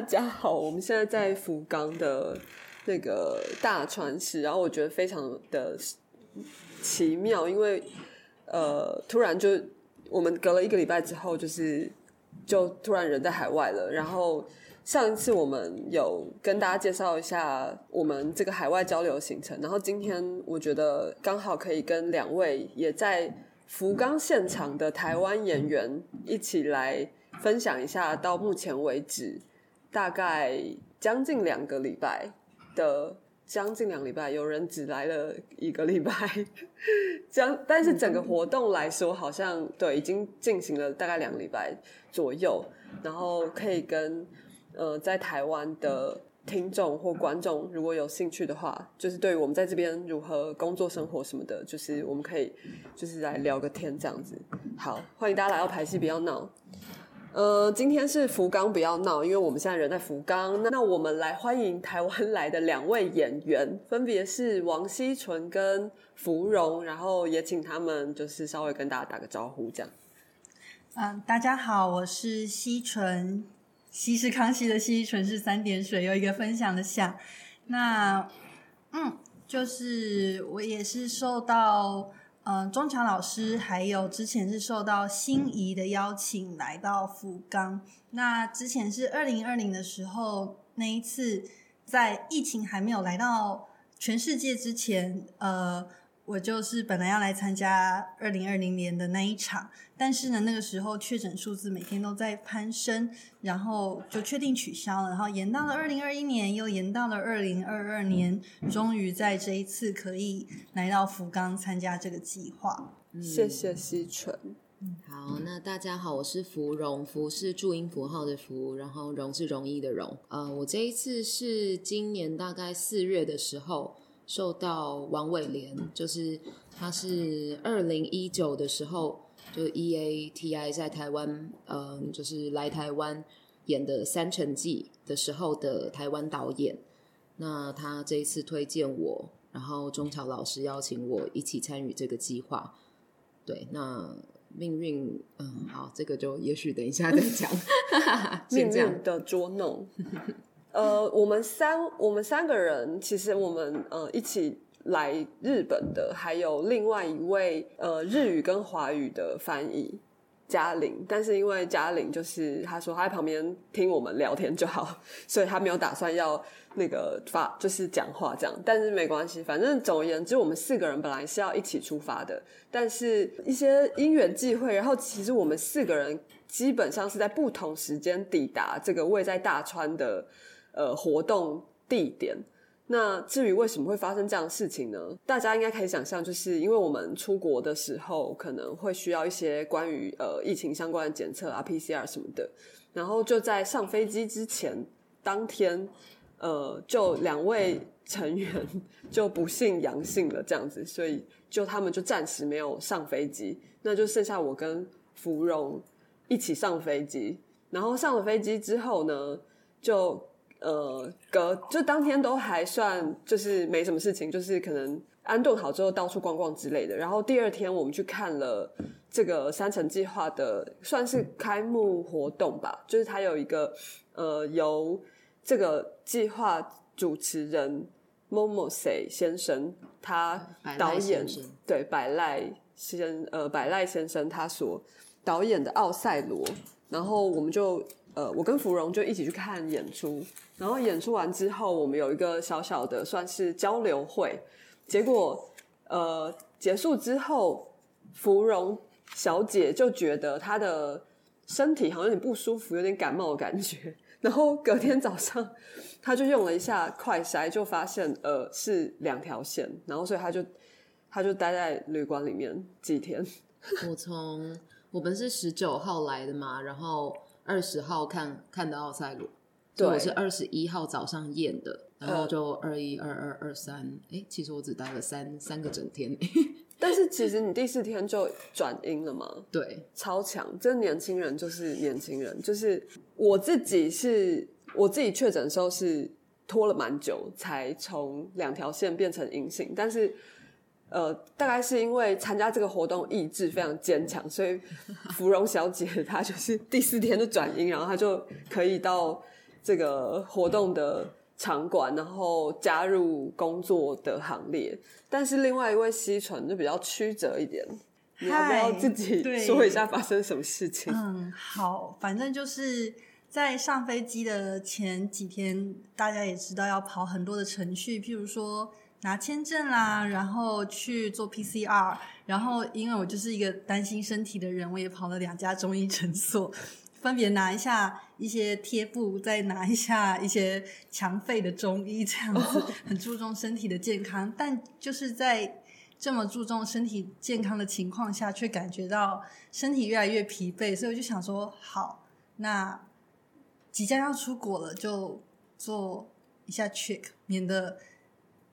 大家好，我们现在在福冈的那个大川市，然后我觉得非常的奇妙，因为呃，突然就我们隔了一个礼拜之后，就是就突然人在海外了。然后上一次我们有跟大家介绍一下我们这个海外交流行程，然后今天我觉得刚好可以跟两位也在福冈现场的台湾演员一起来分享一下，到目前为止大概将近两个礼拜的。将近两礼拜，有人只来了一个礼拜，将但是整个活动来说，好像对已经进行了大概两礼拜左右，然后可以跟呃在台湾的听众或观众，如果有兴趣的话，就是对于我们在这边如何工作、生活什么的，就是我们可以就是来聊个天这样子。好，欢迎大家来到排戏，不要闹。呃，今天是福冈，不要闹，因为我们现在人在福冈。那我们来欢迎台湾来的两位演员，分别是王希纯跟芙蓉，然后也请他们就是稍微跟大家打个招呼，这样。嗯，大家好，我是希纯，希是康熙的希，纯是三点水，有一个分享的下。那嗯，就是我也是受到。嗯，钟强老师还有之前是受到心仪的邀请来到福冈。那之前是二零二零的时候，那一次在疫情还没有来到全世界之前，呃。我就是本来要来参加二零二零年的那一场，但是呢，那个时候确诊数字每天都在攀升，然后就确定取消了，然后延到了二零二一年，又延到了二零二二年，终于在这一次可以来到福冈参加这个计划。谢谢西纯。好，那大家好，我是芙蓉，福是注音符号的芙，然后荣是容易的容。呃，我这一次是今年大概四月的时候。受到王伟廉，就是他是二零一九的时候，就 E A T I 在台湾，嗯，就是来台湾演的《三城记》的时候的台湾导演。那他这一次推荐我，然后中桥老师邀请我一起参与这个计划。对，那命运，嗯，好，这个就也许等一下再讲。命运的捉弄。呃，我们三我们三个人，其实我们呃一起来日本的，还有另外一位呃日语跟华语的翻译嘉玲，但是因为嘉玲就是他说他在旁边听我们聊天就好，所以他没有打算要那个发就是讲话这样，但是没关系，反正总而言之，我们四个人本来是要一起出发的，但是一些因缘际会，然后其实我们四个人基本上是在不同时间抵达这个位在大川的。呃，活动地点。那至于为什么会发生这样的事情呢？大家应该可以想象，就是因为我们出国的时候可能会需要一些关于呃疫情相关的检测啊、PCR 什么的。然后就在上飞机之前当天，呃，就两位成员就不幸阳性了，这样子，所以就他们就暂时没有上飞机。那就剩下我跟芙蓉一起上飞机。然后上了飞机之后呢，就。呃，隔就当天都还算就是没什么事情，就是可能安顿好之后到处逛逛之类的。然后第二天我们去看了这个三层计划的算是开幕活动吧，就是他有一个呃由这个计划主持人 Momose 先生他导演对百赖先呃百赖先生他所导演的奥赛罗，然后我们就。呃，我跟芙蓉就一起去看演出，然后演出完之后，我们有一个小小的算是交流会。结果，呃，结束之后，芙蓉小姐就觉得她的身体好像有点不舒服，有点感冒的感觉。然后隔天早上，她就用了一下快筛，就发现呃是两条线。然后所以她就她就待在旅馆里面几天。我从我们是十九号来的嘛，然后。二十号看看的奥赛罗，对，我是二十一号早上验的，然后就二一、二二、二三，哎，其实我只待了三三个整天，但是其实你第四天就转阴了吗？对，超强，这年轻人就是年轻人，就是我自己是，我自己确诊的时候是拖了蛮久才从两条线变成阴性，但是。呃，大概是因为参加这个活动意志非常坚强，所以芙蓉小姐她就是第四天就转阴，然后她就可以到这个活动的场馆，然后加入工作的行列。但是另外一位西纯就比较曲折一点，你要不要自己说一下发生什么事情？嗯，好，反正就是在上飞机的前几天，大家也知道要跑很多的程序，譬如说。拿签证啦，然后去做 PCR，然后因为我就是一个担心身体的人，我也跑了两家中医诊所，分别拿一下一些贴布，再拿一下一些强肺的中医，这样子 很注重身体的健康。但就是在这么注重身体健康的情况下，却感觉到身体越来越疲惫，所以我就想说，好，那即将要出国了，就做一下 check，免得。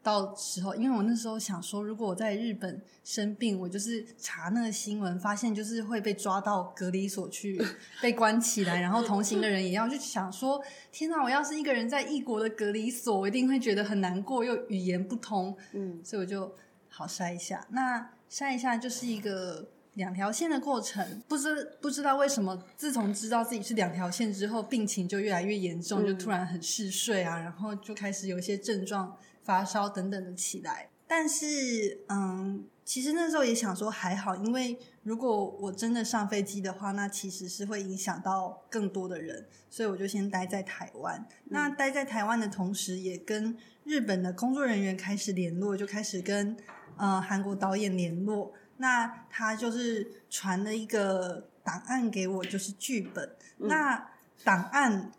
到时候，因为我那时候想说，如果我在日本生病，我就是查那个新闻，发现就是会被抓到隔离所去 被关起来，然后同行的人也要，就想说，天哪！我要是一个人在异国的隔离所，我一定会觉得很难过，又语言不通，嗯，所以我就好筛一下。那筛一下就是一个两条线的过程，不知不知道为什么，自从知道自己是两条线之后，病情就越来越严重，就突然很嗜睡啊，然后就开始有一些症状。发烧等等的起来，但是嗯，其实那时候也想说还好，因为如果我真的上飞机的话，那其实是会影响到更多的人，所以我就先待在台湾。那待在台湾的同时，也跟日本的工作人员开始联络，就开始跟呃韩国导演联络。那他就是传了一个档案给我，就是剧本。那档案。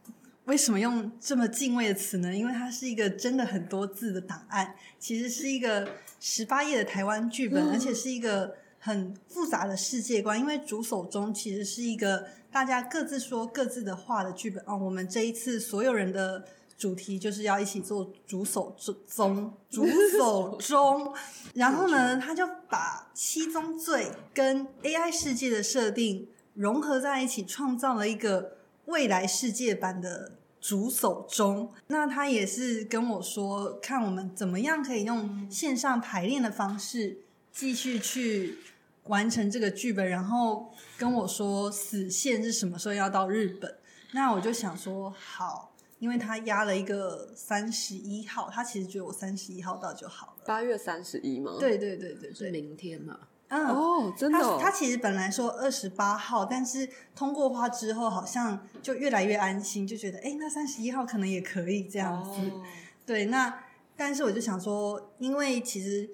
为什么用这么敬畏的词呢？因为它是一个真的很多字的档案，其实是一个十八页的台湾剧本，而且是一个很复杂的世界观。因为主手中其实是一个大家各自说各自的话的剧本哦。我们这一次所有人的主题就是要一起做主手宗主手中，然后呢，他就把七宗罪跟 AI 世界的设定融合在一起，创造了一个未来世界版的。主手中，那他也是跟我说，看我们怎么样可以用线上排练的方式继续去完成这个剧本，然后跟我说死线是什么时候要到日本。那我就想说好，因为他压了一个三十一号，他其实觉得我三十一号到就好了。八月三十一吗？对对对对，是明天嘛。嗯哦，真的，他他其实本来说二十八号，但是通过话之后，好像就越来越安心，就觉得哎，那三十一号可能也可以这样子。对，那但是我就想说，因为其实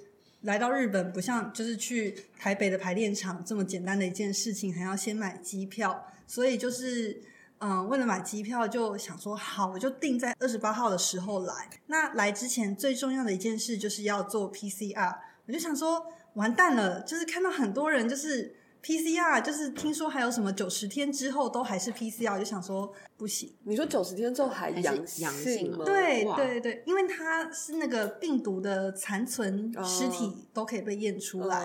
来到日本不像就是去台北的排练场这么简单的一件事情，还要先买机票，所以就是嗯，为了买机票，就想说好，我就定在二十八号的时候来。那来之前最重要的一件事就是要做 PCR，我就想说。完蛋了，就是看到很多人就是 PCR，就是听说还有什么九十天之后都还是 PCR，就想说不行。你说九十天之后还阳阳性吗？对对对，因为它是那个病毒的残存尸体都可以被验出来，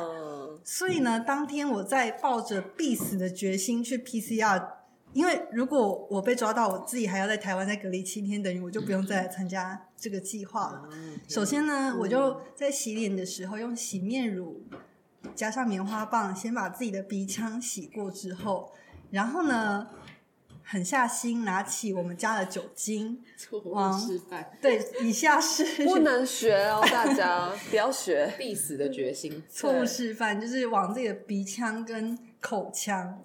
所以呢，当天我在抱着必死的决心去 PCR。因为如果我被抓到，我自己还要在台湾再隔离七天，等于我就不用再来参加这个计划了。首先呢，我就在洗脸的时候用洗面乳加上棉花棒，先把自己的鼻腔洗过之后，然后呢，狠下心拿起我们家的酒精，往示范。对，以下是不能学哦，大家 不要学，必死的决心。错误示范就是往自己的鼻腔跟口腔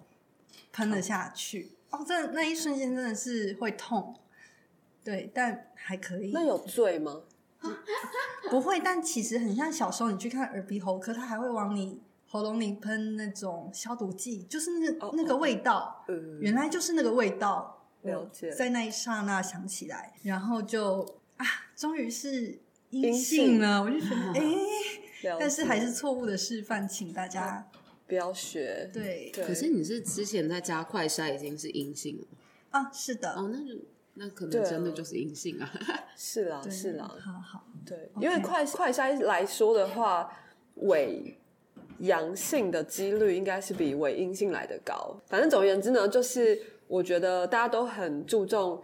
喷了下去。哦，这那一瞬间真的是会痛，对，但还可以。那有醉吗？不会，但其实很像小时候你去看耳鼻喉科，他还会往你喉咙里喷那种消毒剂，就是那那个味道，原来就是那个味道。了解，在那一刹那想起来，然后就啊，终于是阴性了，我就觉得 哎，但是还是错误的示范，请大家。不要学，对。可是你是之前在加快筛已经是阴性了啊？是的。哦，那就那可能真的就是阴性啊。是啦，是啦。好好。对，因为快快筛来说的话，伪阳性的几率应该是比伪阴性来的高。反正总而言之呢，就是我觉得大家都很注重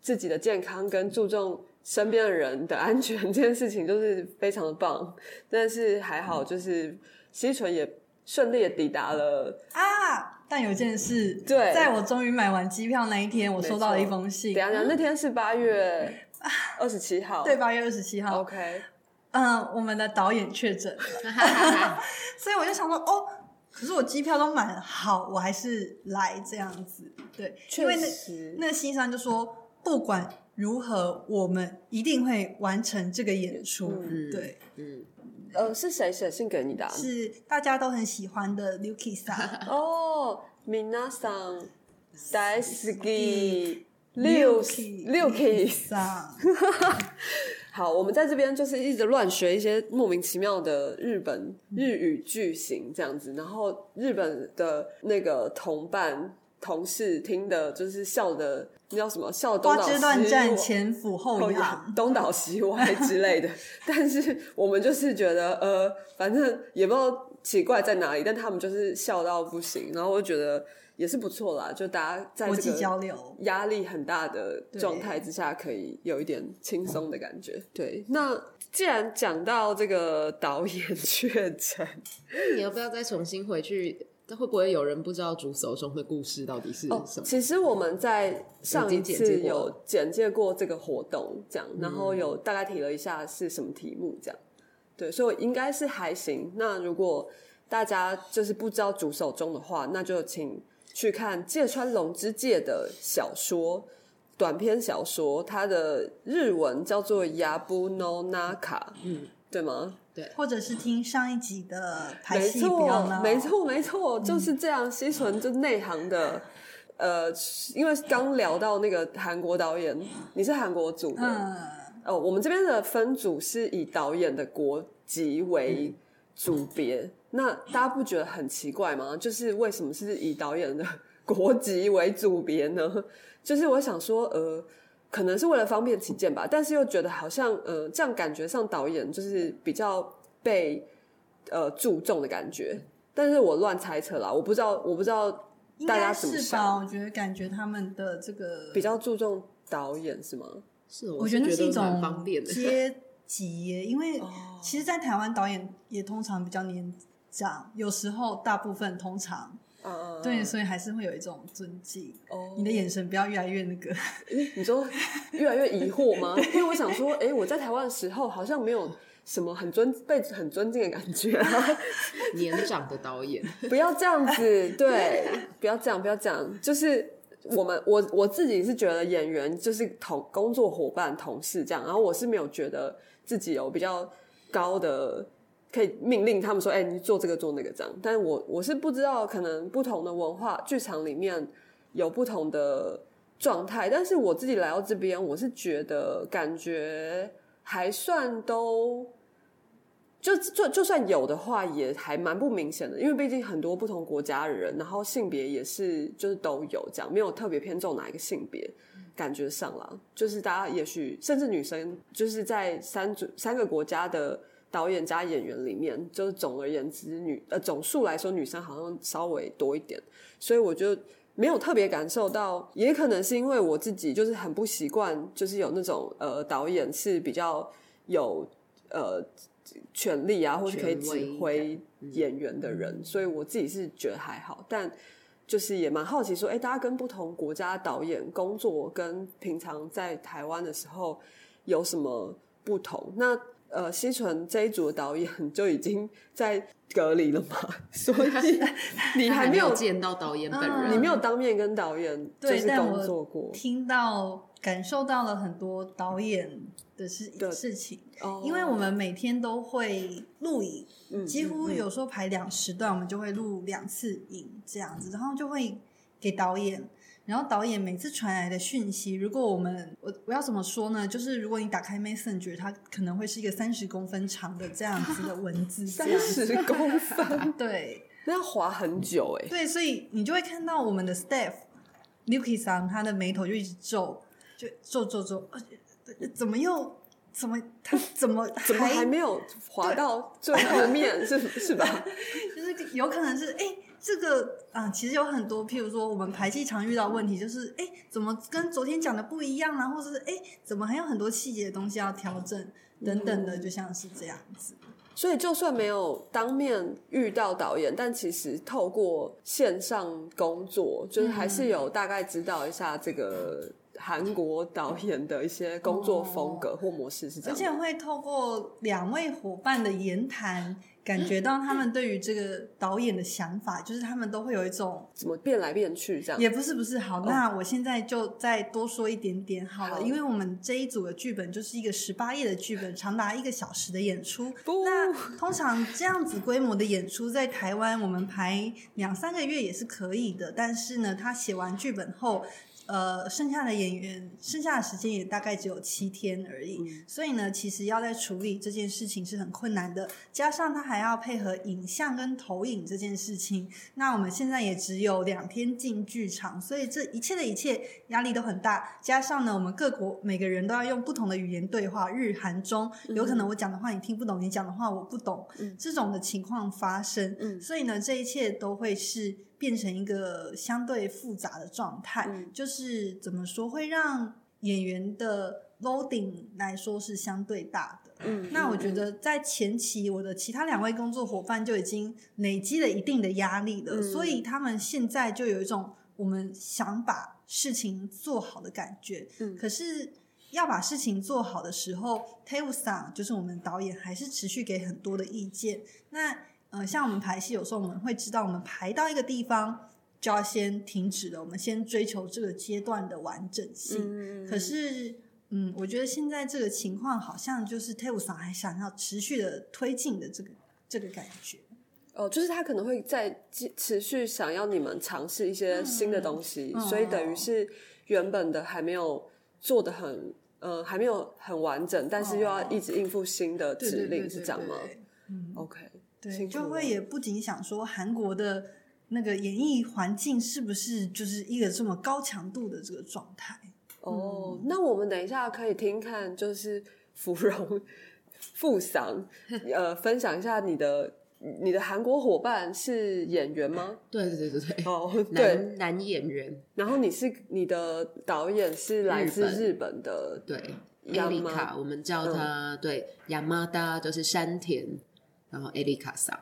自己的健康，跟注重身边的人的安全这件事情，就是非常的棒。但是还好，就是西纯也。顺利的抵达了啊！但有件事，对在我终于买完机票那一天，我收到了一封信。等下等，那天是八月二十七号，对，八月二十七号。，OK，嗯，我们的导演确诊了，所以我就想说，哦，可是我机票都买了，好，我还是来这样子。对，因为那，那个信上就说，不管如何，我们一定会完成这个演出。嗯对，嗯，呃，是谁写信给你的啊？是大家都很喜欢的 Lucky さん。哦，皆さん大好き六六 K。さ好，我们在这边就是一直乱学一些莫名其妙的日本日语句型这样子，然后日本的那个同伴 同事听的就是笑的，那叫什么？笑东倒西枝乱战，歪前俯后后仰。东倒西歪之类的。但是我们就是觉得，呃，反正也不知道奇怪在哪里，但他们就是笑到不行，然后我就觉得也是不错啦，就大家在国际这个交流，压力很大的状态之下，可以有一点轻松的感觉。对，那既然讲到这个导演确诊，你要不要再重新回去？会不会有人不知道主手中的故事到底是哦，什么？其实我们在上一次有简介过这个活动，这样，然后有大概提了一下是什么题目，这样，对，所以应该是还行。那如果大家就是不知道主手中的话，那就请去看芥川龙之介的小说。短篇小说，它的日文叫做《Yabu no Naka》，嗯，对吗？或者是听上一集的排没戏不要错，闹，没错，没错，就是这样。西纯就内行的，呃，因为刚聊到那个韩国导演，你是韩国组的，嗯，哦，我们这边的分组是以导演的国籍为组别，那大家不觉得很奇怪吗？就是为什么是以导演的 国籍为组别呢？就是我想说，呃，可能是为了方便起见吧，但是又觉得好像，呃，这样感觉上导演就是比较被呃注重的感觉，但是我乱猜测啦，我不知道，我不知道应大家该是吧？怎么想，我觉得感觉他们的这个比较注重导演是吗？是，我觉觉得那是一种方便的。阶级耶，因为哦其实，在台湾导演也通常比较年长，有时候大部分通常嗯嗯，对，所以还是会有一种尊敬。哦你的眼神不要越来越那个，你说越来越疑惑吗？因为我想说，哎、我在台湾的时候好像没有什么很尊被很尊敬的感觉啊！年长的导演，不要这样子，对，不要这样，不要这样，就是。我们我我自己是觉得演员就是同工作伙伴、同事这样，然后我是没有觉得自己有比较高的可以命令他们说，哎、你做这个做那个这样。但我我是不知道，可能不同的文化剧场里面有不同的状态，但是我自己来到这边，我是觉得感觉还算都。就就就算有的话，也还蛮不明显的，因为毕竟很多不同国家的人，然后性别也是就是都有这样，没有特别偏重哪一个性别，感觉上啦，就是大家也许甚至女生，就是在三组三个国家的导演加演员里面，就是总而言之女呃总数来说，女生好像稍微多一点，所以我就没有特别感受到，也可能是因为我自己就是很不习惯，就是有那种呃导演是比较有呃。权力啊，或是可以指挥演员的人，所以我自己是觉得还好，但就是也蛮好奇说，哎、大家跟不同国家导演工作，跟平常在台湾的时候有什么不同？那呃，西纯这一组的导演就已经在隔离了嘛，所以你还没有见到导演本人，你没有当面跟导演就是工作过，听到感受到了很多导演的事的事情。哦因为我们每天都会录影，嗯几乎有时候排两时段，我们就会录两次影这样子，然后就会给导演，然后导演每次传来的讯息，如果我们我我要怎么说呢？就是如果你打开 Messenger，它可能会是一个三十公分长的这样子的文字，三十公分，对那要滑很久哎、对，所以你就会看到我们的 staff Lucky 桑他的眉头就一直皱，就皱皱皱，呃怎么又怎么他怎么 怎么还没有滑到最后面？是是吧？就是有可能是哎、这个啊，其实有很多，譬如说我们排戏常遇到问题，就是哎、怎么跟昨天讲的不一样啊，或者是哎、怎么还有很多细节的东西要调整等等的，就像是这样子。所以就算没有当面遇到导演，但其实透过线上工作，就是还是有大概知道一下这个韩国导演的一些工作风格或模式是这样。而且会透过两位伙伴的言谈。感觉到他们对于这个导演的想法，就是他们都会有一种怎么变来变去这样。也不是不是好，那我现在就再多说一点点好了，因为我们这一组的剧本就是一个十八页的剧本，长达一个小时的演出。那通常这样子规模的演出，在台湾我们排两三个月也是可以的，但是呢，他写完剧本后。呃，剩下的演员，剩下的时间也大概只有七天而已，所以呢，其实要在处理这件事情是很困难的。加上他还要配合影像跟投影这件事情，那我们现在也只有两天进剧场，所以这一切的一切压力都很大。加上呢，我们各国每个人都要用不同的语言对话，日韩中，有可能我讲的话你听不懂，你讲的话我不懂，这种的情况发生，所以呢，这一切都会是。变成一个相对复杂的状态，就是怎么说会让演员的 loading 来说是相对大的。嗯，那我觉得在前期，我的其他两位工作伙伴就已经累积了一定的压力了，所以他们现在就有一种我们想把事情做好的感觉。嗯，可是要把事情做好的时候 t a y l s a 就是我们导演还是持续给很多的意见。那呃，像我们排戏，有时候我们会知道，我们排到一个地方就要先停止了，我们先追求这个阶段的完整性。可是，嗯，我觉得现在这个情况好像就是 t a b l e 还想要持续的推进的这个这个感觉。哦，就是他可能会在持续想要你们尝试一些新的东西，所以等于是原本的还没有做的很，呃，还没有很完整，但是又要一直应付新的指令，是这样吗？嗯，OK。对，就会也不仅想说韩国的那个演艺环境是不是就是一个这么高强度的这个状态？哦，那我们等一下可以听看，就是芙蓉富桑呃，分享一下你的你的韩国伙伴是演员吗？对对对对对，哦，男男演员。然后你是你的导演是来自日本的，对，亚丽卡，我们叫他对亚麻达，就是山田。然后艾丽卡桑，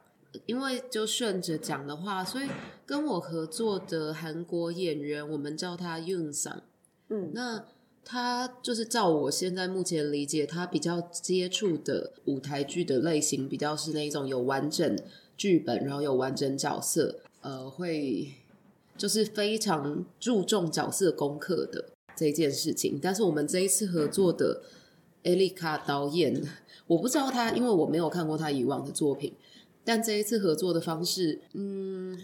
因为就顺着讲的话，所以跟我合作的韩国演员，我们叫他 Yun 桑。嗯，那他就是照我现在目前理解，他比较接触的舞台剧的类型，比较是那一种有完整剧本，然后有完整角色，呃，会就是非常注重角色功课的这件事情。但是我们这一次合作的艾丽卡导演。我不知道他，因为我没有看过他以往的作品。但这一次合作的方式，嗯，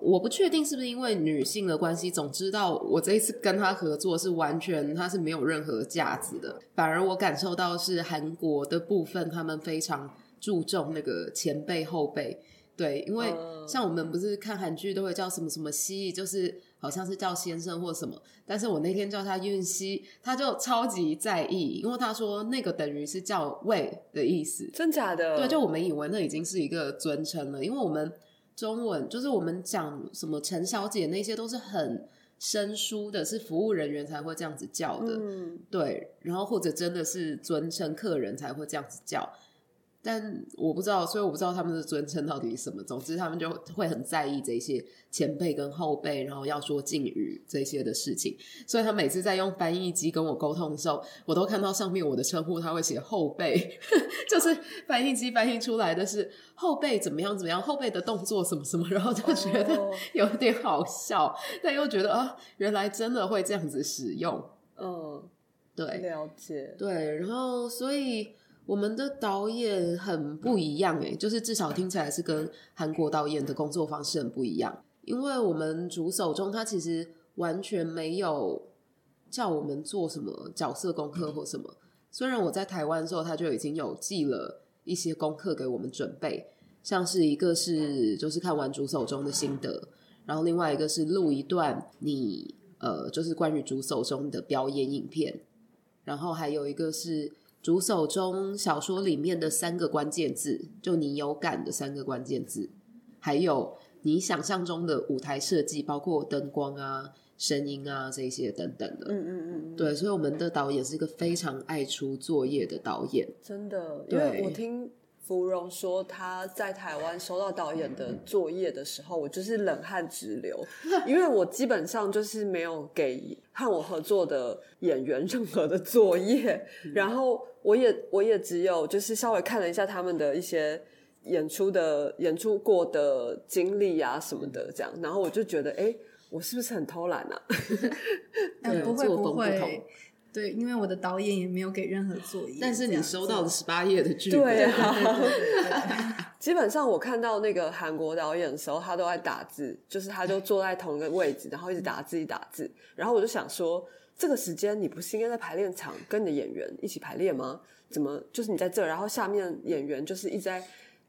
我不确定是不是因为女性的关系。总知道我这一次跟他合作是完全他是没有任何价值的，反而我感受到是韩国的部分，他们非常注重那个前辈后辈。对，因为像我们不是看韩剧都会叫什么什么蜥蜴，就是。好像是叫先生或什么，但是我那天叫他运熙，他就超级在意，因为他说那个等于是叫喂的意思，真假的？对，就我们以为那已经是一个尊称了，因为我们中文就是我们讲什么陈小姐那些都是很生疏的，是服务人员才会这样子叫的，嗯，对，然后或者真的是尊称客人才会这样子叫。但我不知道，所以我不知道他们的尊称到底是什么。总之，他们就会很在意这些前辈跟后辈，然后要说敬语这些的事情。所以他每次在用翻译机跟我沟通的时候，我都看到上面我的称呼，他会写后辈，就是翻译机翻译出来的是后辈怎么样怎么样，后辈的动作什么什么，然后就觉得 有点好笑，但又觉得啊，原来真的会这样子使用。嗯，对，了解，对，然后所以。我们的导演很不一样诶，就是至少听起来是跟韩国导演的工作方式很不一样。因为我们主手中他其实完全没有叫我们做什么角色功课或什么。虽然我在台湾的时候他就已经有寄了一些功课给我们准备，像是一个是就是看完主手中的心得，然后另外一个是录一段你呃就是关于主手中的表演影片，然后还有一个是。主手中小说里面的三个关键字，就你有感的三个关键字，还有你想象中的舞台设计，包括灯光啊、声音啊这些等等的。嗯嗯嗯，对，所以我们的导演是一个非常爱出作业的导演，真的。因为我听芙蓉说他在台湾收到导演的作业的时候，我就是冷汗直流，因为我基本上就是没有给和我合作的演员任何的作业，然后我也我也只有就是稍微看了一下他们的一些演出的演出过的经历啊什么的，这样，然后我就觉得，哎，我是不是很偷懒啊？不会不会。对，因为我的导演也没有给任何作业，但是你收到了十八页的剧本。对啊，基本上我看到那个韩国导演的时候，他都在打字，就是他就坐在同一个位置，然后一直打字，一打字。然后我就想说，这个时间你不是应该在排练场跟你的演员一起排练吗？怎么就是你在这，然后下面演员就是一直在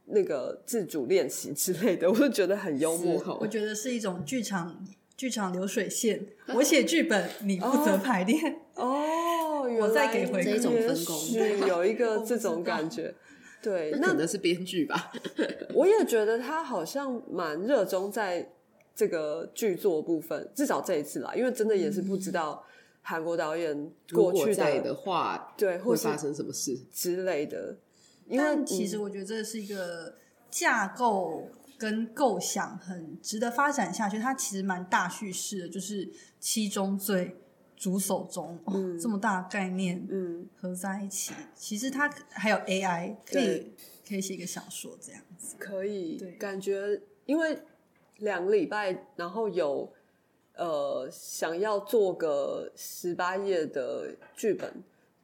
那个自主练习之类的？我就觉得很幽默。我觉得是一种剧场。剧场流水线，我写剧本，你负责排练。哦，我再给回这种分工，是有一个这种感觉。对，那可能是编剧吧。我也觉得他好像蛮热衷在这个剧作部分，至少这一次啦，因为真的也是不知道韩国导演过去的话，对会发生什么事之类的。因为其实我觉得这是一个架构。跟构想很值得发展下去，它其实蛮大叙事的，就是七宗罪、主手中，这么大概念，嗯，合在一起，其实它还有 AI，可以可以写一个小说这样子，可以，对，感觉因为两个礼拜，然后有呃想要做个十八页的剧本，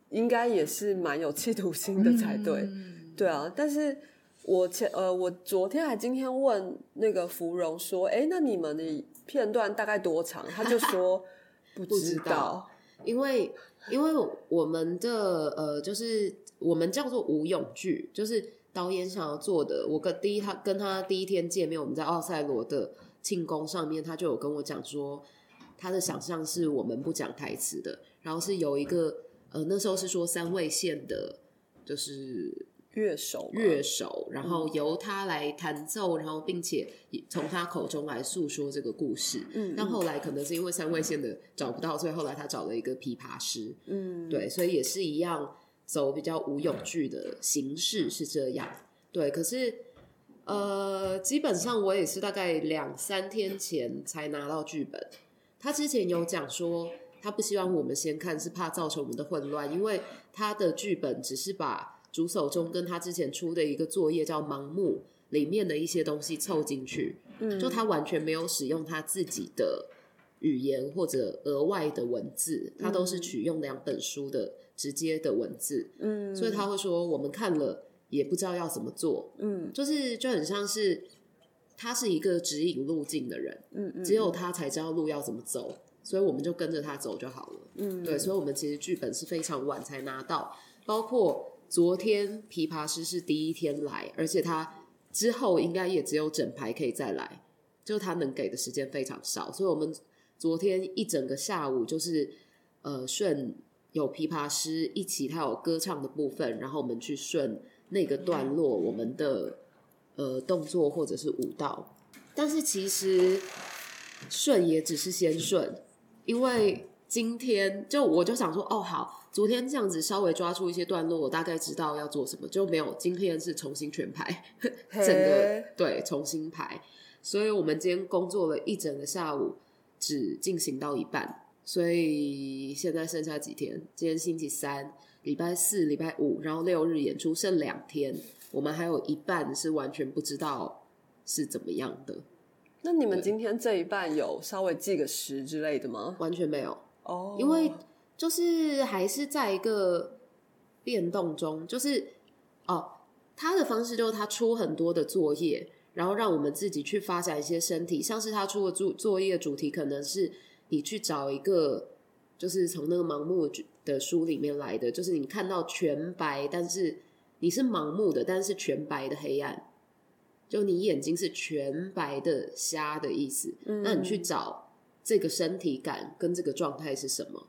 应该也是蛮有 企图心的才对，对啊，但是。我前呃，我昨天还今天问那个芙蓉说，哎，那你们的片段大概多长？他就说 不知道，因为因为我们的呃，就是我们叫做无勇剧，就是导演想要做的。我跟第一他跟他第一天见面，我们在奥赛罗的庆功上面，他就有跟我讲说，他的想象是我们不讲台词的，然后是有一个呃，那时候是说三位线的，就是。乐手，乐手，然后由他来弹奏，然后并且从他口中来诉说这个故事。嗯，但后来可能是因为三位线的找不到，所以后来他找了一个琵琶师。嗯，对，所以也是一样走比较无勇剧的形式是这样。对，可是呃，基本上我也是大概两三天前才拿到剧本。他之前有讲说，他不希望我们先看，是怕造成我们的混乱，因为他的剧本只是把。主手中跟他之前出的一个作业叫《盲目》里面的一些东西凑进去，嗯，就他完全没有使用他自己的语言或者额外的文字，他都是取用两本书的直接的文字，嗯，所以他会说我们看了也不知道要怎么做，嗯，就是就很像是他是一个指引路径的人，嗯嗯，只有他才知道路要怎么走，所以我们就跟着他走就好了，嗯，对，所以我们其实剧本是非常晚才拿到，包括。昨天琵琶师是第一天来，而且他之后应该也只有整排可以再来，就他能给的时间非常少，所以我们昨天一整个下午就是呃顺有琵琶师一起，他有歌唱的部分，然后我们去顺那个段落我们的呃动作或者是舞蹈，但是其实顺也只是先顺，因为今天就我就想说哦好。昨天这样子稍微抓出一些段落，我大概知道要做什么，就没有今天是重新全排，整个对重新排，所以我们今天工作了一整个下午，只进行到一半，所以现在剩下几天？今天星期三、礼拜四、礼拜五，然后六日演出剩两天，我们还有一半是完全不知道是怎么样的。那你们今天这一半有稍微记个时之类的吗？完全没有哦，因为。就是还是在一个变动中，就是哦，他的方式就是他出很多的作业，然后让我们自己去发展一些身体，像是他出的作作业主题，可能是你去找一个，就是从那个盲目的书里面来的，就是你看到全白，但是你是盲目的，但是全白的黑暗，就你眼睛是全白的瞎的意思，那你去找这个身体感跟这个状态是什么？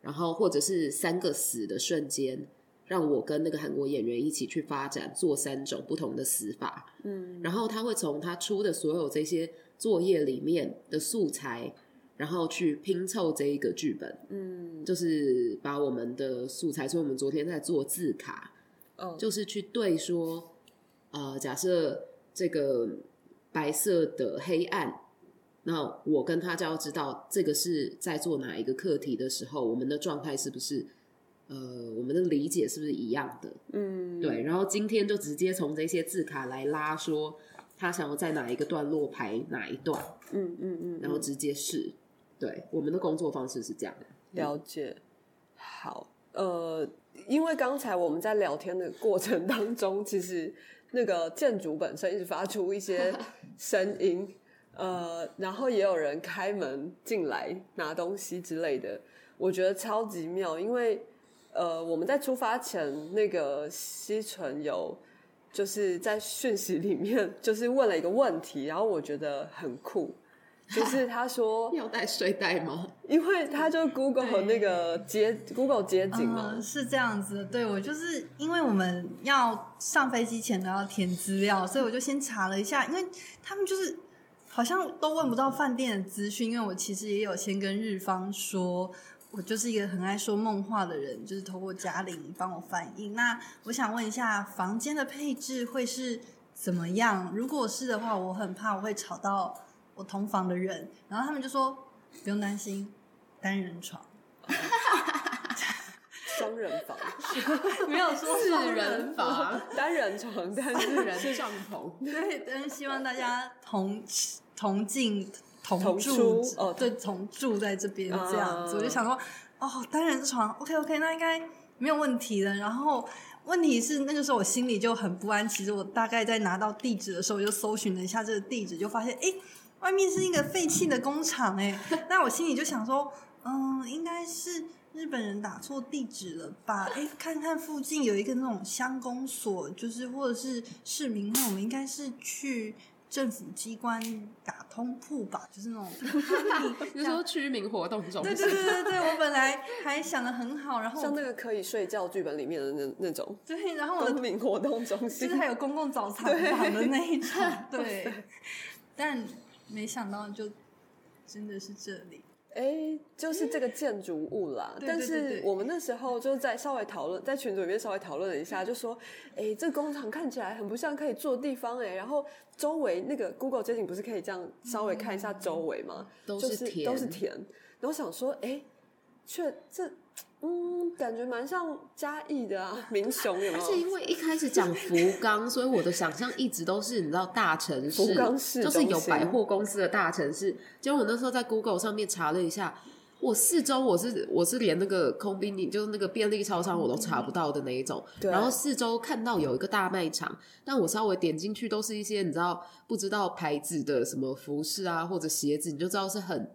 然后，或者是三个死的瞬间，让我跟那个韩国演员一起去发展做三种不同的死法。嗯，然后他会从他出的所有这些作业里面的素材，然后去拼凑这一个剧本。嗯，就是把我们的素材，所以我们昨天在做字卡，哦，就是去对说呃，假设这个白色的黑暗，那我跟他就要知道这个是在做哪一个课题的时候，我们的状态是不是呃，我们的理解是不是一样的？嗯，对，然后今天就直接从这些字卡来拉，说他想要在哪一个段落排哪一段，嗯嗯嗯，然后直接试。对，我们的工作方式是这样的。了解。好，呃，因为刚才我们在聊天的过程当中，其实那个建筑本身一直发出一些 声音，呃，然后也有人开门进来拿东西之类的，我觉得超级妙，因为呃，我们在出发前，那个西纯有就是在讯息里面就是问了一个问题，然后我觉得很酷。就是他说要带睡袋吗？因为他就 Google 那个街 Google 街景嘛，是这样子。对我就是因为我们要上飞机前都要填资料，所以我就先查了一下，因为他们就是好像都问不到饭店的资讯。因为我其实也有先跟日方说，我就是一个很爱说梦话的人，就是透过嘉玲帮我反映。那我想问一下，房间的配置会是怎么样？如果是的话，我很怕我会吵到。我同房的人，然后他们就说不用担心，单人床，双人房，没有说四人房，单人床，单人帐篷，对，但是希望大家同同进同住哦，对，同住在这边这样子，我就想说哦，单人床，OK OK，那应该没有问题的。然后问题是那个时候我心里就很不安，其实我大概在拿到地址的时候，我就搜寻了一下这个地址，就发现哎。外面是一个废弃的工厂，哎，那我心里就想说，嗯，应该是日本人打错地址了吧？哎，看看附近有一个那种乡公所，就是或者是市民那我们应该是去政府机关打通铺吧？就是那种，你说居民活动中心？对对对对对，我本来 还想的很好，然后像那个可以睡觉剧本里面的那那种，对，然后我的公民活动中心，就是还有公共早餐房的那一种，对，但。没想到就真的是这里，哎，就是这个建筑物啦。但是我们那时候就在稍微讨论，在群组里面稍微讨论了一下，就说，哎，这工厂看起来很不像可以住的地方，哎。然后周围那个 Google 街景不是可以这样稍微看一下周围吗？都是田，都是田。然后想说，哎，却这。嗯，感觉蛮像嘉义的啊，民雄有没有？是因为一开始讲福冈，所以我的想象一直都是你知道大城市，福冈市就是有百货公司的大城市。结果我那时候在 Google 上面查了一下，我四周我是我是连那个空宾利，就是那个便利超商我都查不到的那一种。然后四周看到有一个大卖场，但我稍微点进去都是一些你知道不知道牌子的什么服饰啊或者鞋子，你就知道是很。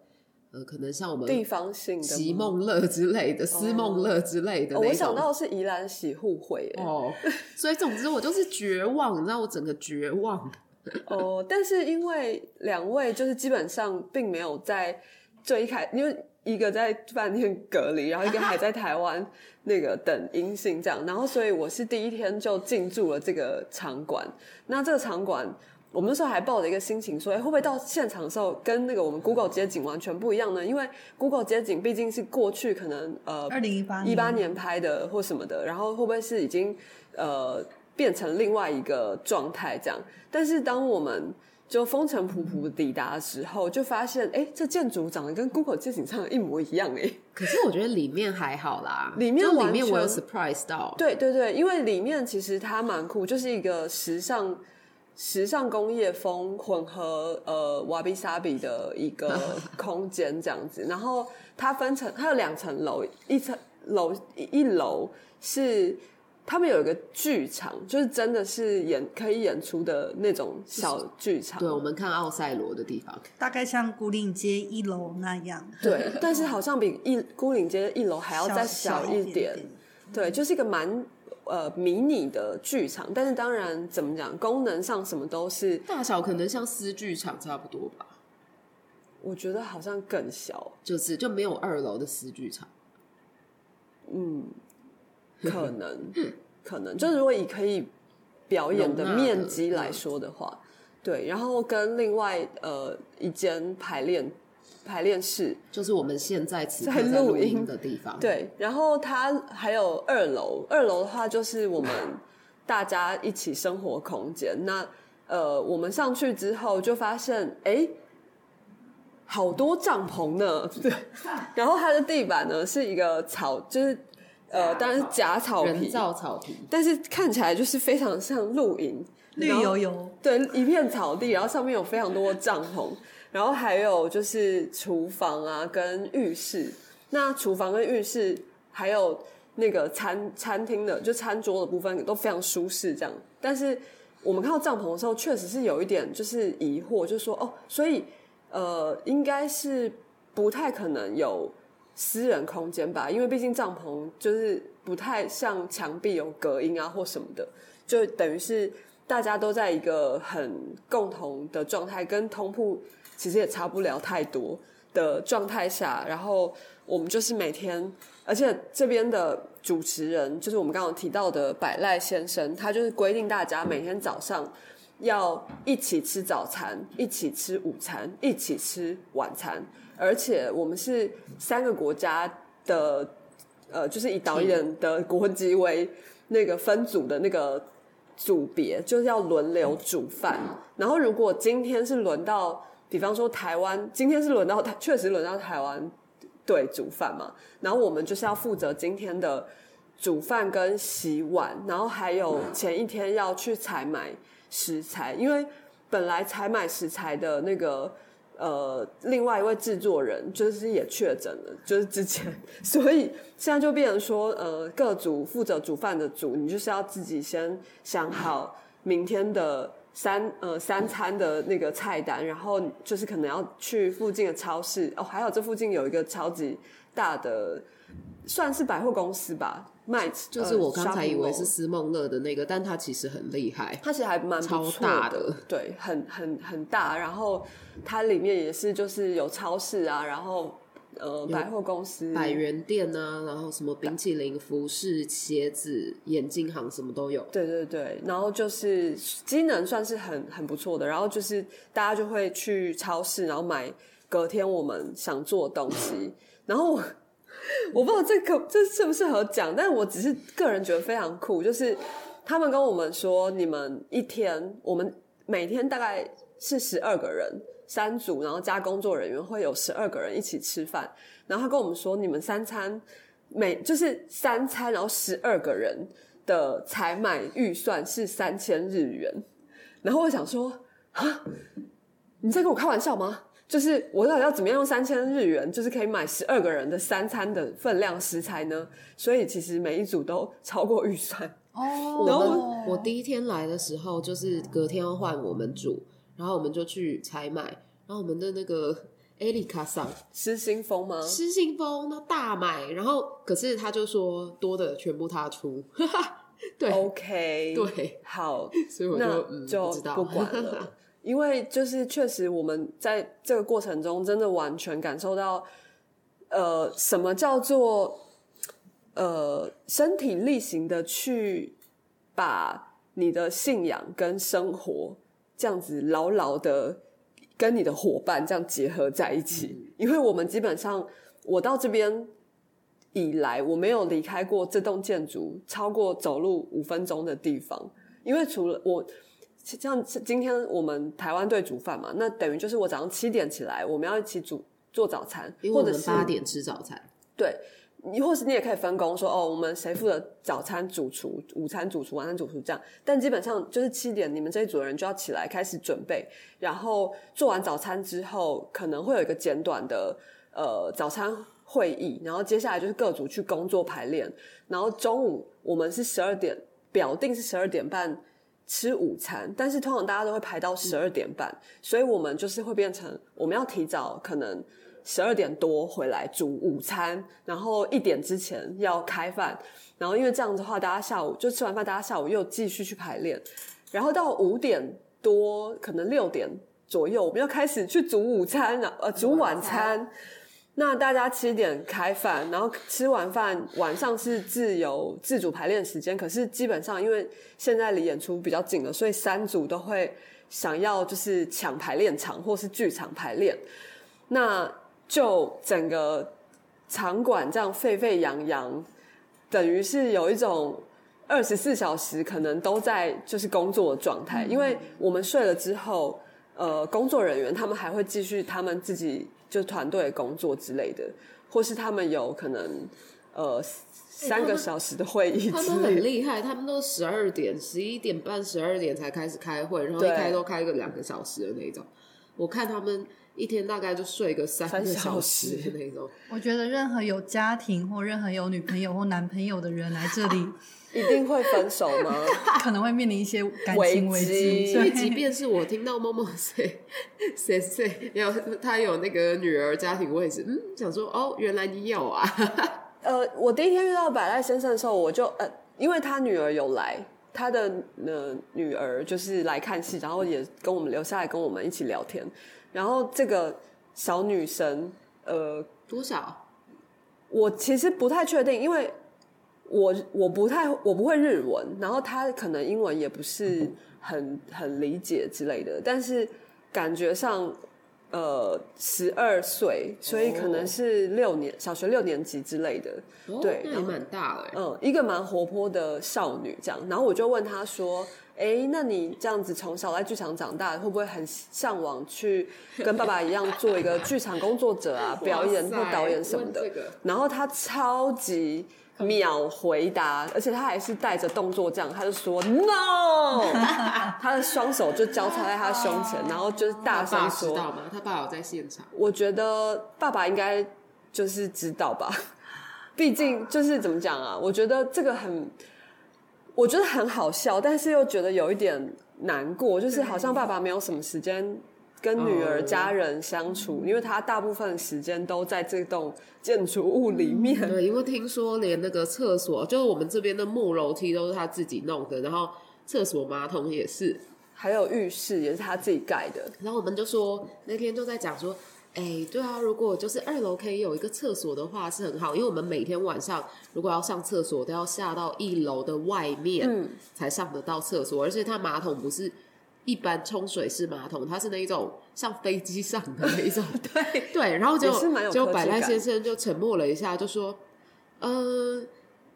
呃，可能像我们地方性的席梦乐之类的，思梦乐之类的，我想到是宜兰喜互会哦。所以总之我就是绝望，你知道我整个绝望。哦，但是因为两位就是基本上并没有在最一开，因为一个在饭店隔离，然后一个还在台湾 那个等阴性这样，然后所以我是第一天就进驻了这个场馆。那这个场馆。我们那时候还抱着一个心情说，哎，会不会到现场的时候跟那个我们 Google 街景完全不一样呢？因为 Google 街景毕竟是过去可能呃二零一八一八年拍的或什么的，然后会不会是已经呃变成另外一个状态这样？但是当我们就风尘仆仆抵达的时候，就发现，哎，这建筑长得跟 Google 街景上的一模一样，哎。可是我觉得里面还好啦，里面里面我有 surprise 到，对对对，因为里面其实它蛮酷，就是一个时尚。时尚工业风混合呃瓦比萨比的一个空间这样子，然后它分成它有两层楼，一层楼一楼是他们有一个剧场，就是真的是演可以演出的那种小剧场。对，我们看奥赛罗的地方，大概像孤岭街一楼那样。对，但是好像比一孤岭街一楼还要再小一点。对，就是一个蛮。呃，迷你的剧场，但是当然怎么讲，功能上什么都是大小，可能像私剧场差不多吧。我觉得好像更小，就是就没有二楼的私剧场。嗯，可能 可能就是如果以可以表演的面积来说的话，对，然后跟另外呃一间排练。排练室就是我们现在在录音的地方。对，然后它还有二楼，二楼的话就是我们大家一起生活空间。那呃，我们上去之后就发现，哎，好多帐篷呢。对，然后它的地板呢是一个草，就是呃，当然是假草皮，人造草皮，但是看起来就是非常像露营，绿油油，对，一片草地，然后上面有非常多帐篷，然后还有就是厨房啊跟浴室。那厨房跟浴室还有。那个餐餐厅的就餐桌的部分都非常舒适，这样。但是我们看到帐篷的时候，确实是有一点就是疑惑，就是说哦，所以呃，应该是不太可能有私人空间吧？因为毕竟帐篷就是不太像墙壁有隔音啊或什么的，就等于是大家都在一个很共同的状态，跟通铺其实也差不了太多的状态下，然后我们就是每天。而且这边的主持人就是我们刚刚提到的百赖先生，他就是规定大家每天早上要一起吃早餐，一起吃午餐，一起吃晚餐。而且我们是三个国家的，呃，就是以导演的国籍为那个分组的那个组别，就是要轮流煮饭。然后如果今天是轮到，比方说台湾，今天是轮到台，确实轮到台湾。对，煮饭嘛，然后我们就是要负责今天的煮饭跟洗碗，然后还有前一天要去采买食材，因为本来采买食材的那个呃，另外一位制作人就是也确诊了，就是之前，所以现在就变成说，呃，各组负责煮饭的组，你就是要自己先想好明天的。三呃三餐的那个菜单，然后就是可能要去附近的超市哦，还有这附近有一个超级大的，算是百货公司吧，卖就是我刚才以为是思梦乐的那个，但它其实很厉害，它其实还蛮超大的，对，很很很大，然后它里面也是就是有超市啊，然后。呃，百货公司、百元店啊，然后什么冰淇淋、服饰、鞋子、眼镜行，什么都有。对对对，然后就是机能算是很很不错的，然后就是大家就会去超市，然后买隔天我们想做的东西。然后我我不知道这可这适不适合讲，但我只是个人觉得非常酷，就是他们跟我们说，你们一天，我们每天大概是十二个人。三组，然后加工作人员会有十二个人一起吃饭。然后他跟我们说，你们三餐每就是三餐，然后十二个人的采买预算是三千日元。然后我想说，啊，你在跟我开玩笑吗？就是我到底要怎么样用三千日元，就是可以买十二个人的三餐的分量食材呢？所以其实每一组都超过预算。哦，然后我第一天来的时候，就是隔天要换我们煮。然后我们就去采买，然后我们的那个艾丽卡桑失心疯吗？失心疯，那大买，然后可是他就说多的全部他出，对，OK，对，好，所以我就就不管了，因为就是确实我们在这个过程中真的完全感受到，呃，什么叫做呃身体力行的去把你的信仰跟生活。这样子牢牢的跟你的伙伴这样结合在一起，因为我们基本上我到这边以来，我没有离开过这栋建筑超过走路五分钟的地方。因为除了我，像今天我们台湾队煮饭嘛，那等于就是我早上七点起来，我们要一起煮做早餐，或者是八点吃早餐，对。你或是你也可以分工说哦，我们谁负责早餐主厨、午餐主厨、晚餐主厨这样。但基本上就是七点，你们这一组的人就要起来开始准备，然后做完早餐之后，可能会有一个简短的呃早餐会议，然后接下来就是各组去工作排练，然后中午我们是十二点表定是十二点半吃午餐，但是通常大家都会排到十二点半，所以我们就是会变成我们要提早可能。十二点多回来煮午餐，然后一点之前要开饭，然后因为这样的话，大家下午就吃完饭，大家下午又继续去排练，然后到五点多，可能六点左右，我们要开始去煮午餐，呃，煮晚餐。那大家七点开饭，然后吃完饭，晚上是自由自主排练时间。可是基本上，因为现在离演出比较近了，所以三组都会想要就是抢排练场或是剧场排练。那就整个场馆这样沸沸扬扬，等于是有一种二十四小时可能都在就是工作的状态，因为我们睡了之后，呃，工作人员他们还会继续他们自己就团队工作之类的，或是他们有可能呃三个小时的会议他们很厉害，他们都十二点、十一点半、十二点才开始开会，然后一开都开个两个小时的那种。我看他们一天大概就睡个三个小时那种。我觉得任何有家庭或任何有女朋友或男朋友的人来这里，一定会分手吗？可能会面临一些感情危机。所以，即便是我听到某某谁谁谁有他有那个女儿家庭，我也是嗯想说哦，原来你有啊。呃，我第一天遇到百赖先生的时候，我就呃，因为他女儿有来。他的呃女儿就是来看戏，然后也跟我们留下来跟我们一起聊天。然后这个小女生呃多少？我其实不太确定，因为我我不太我不会日文，然后她可能英文也不是很很理解之类的，但是感觉上。呃，十二岁，所以可能是六年小学六年级之类的，对，也蛮大了。嗯，一个蛮活泼的少女这样。然后我就问她说：“哎，那你这样子从小在剧场长大，会不会很向往去跟爸爸一样做一个剧场工作者啊，表演或导演什么的？”然后他超级。秒回答，而且他还是带着动作这样，他就说 no，他的双手就交叉在他胸前，然后就是大声说。知道吗？他爸爸在现场。我觉得爸爸应该就是知道吧，毕竟就是怎么讲啊？我觉得这个很，我觉得很好笑，但是又觉得有一点难过，就是好像爸爸没有什么时间。跟女儿家人相处，因为他大部分时间都在这栋建筑物里面。对，因为听说连那个厕所，就是我们这边的木楼梯都是他自己弄的，然后厕所马桶也是，还有浴室也是他自己盖的。然后我们就说那天就在讲说，哎，对啊，如果就是二楼可以有一个厕所的话是很好，因为我们每天晚上如果要上厕所都要下到一楼的外面才上得到厕所，而且它马桶不是。一般冲水式马桶，它是那一种像飞机上的那一种，对对，然后就就百赖先生就沉默了一下，就说，呃。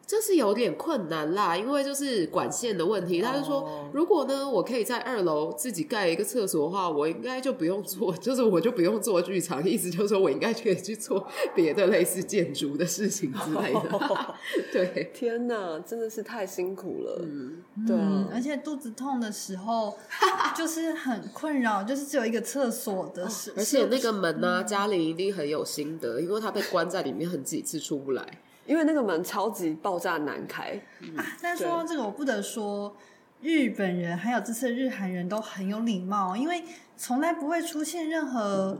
这是有点困难啦，因为就是管线的问题。他就说，如果呢，我可以在二楼自己盖一个厕所的话，我应该就不用做，就是我就不用做剧场。意思就是说我应该可以去做别的类似建筑的事情之类的。对，天哪，真的是太辛苦了。嗯，对，而且肚子痛的时候 就是很困扰，就是只有一个厕所的时，而且那个门呢，嘉玲一定很有心得，因为他被关在里面很几次出不来。因为那个门超级爆炸难开啊！但说到这个，我不得说，日本人还有这次日韩人都很有礼貌，因为从来不会出现任何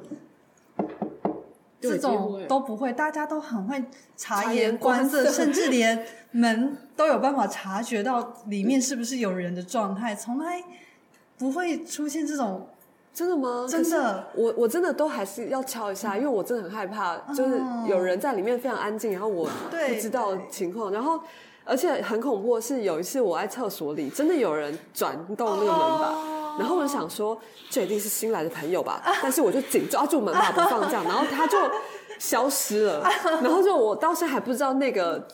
这种都不会，大家都很会察言观色，甚至连门都有办法察觉到里面是不是有人的状态，从来不会出现这种。真的吗？真的，我我真的都还是要敲一下，因为我真的很害怕，就是有人在里面非常安静，然后我不知道情况，然后而且很恐怖的是，有一次我在厕所里，真的有人转动那个门把，然后我就想说，这一定是新来的朋友吧，但是我就紧抓住门把不放，这样，然后他就消失了，然后就我到现在还不知道那个。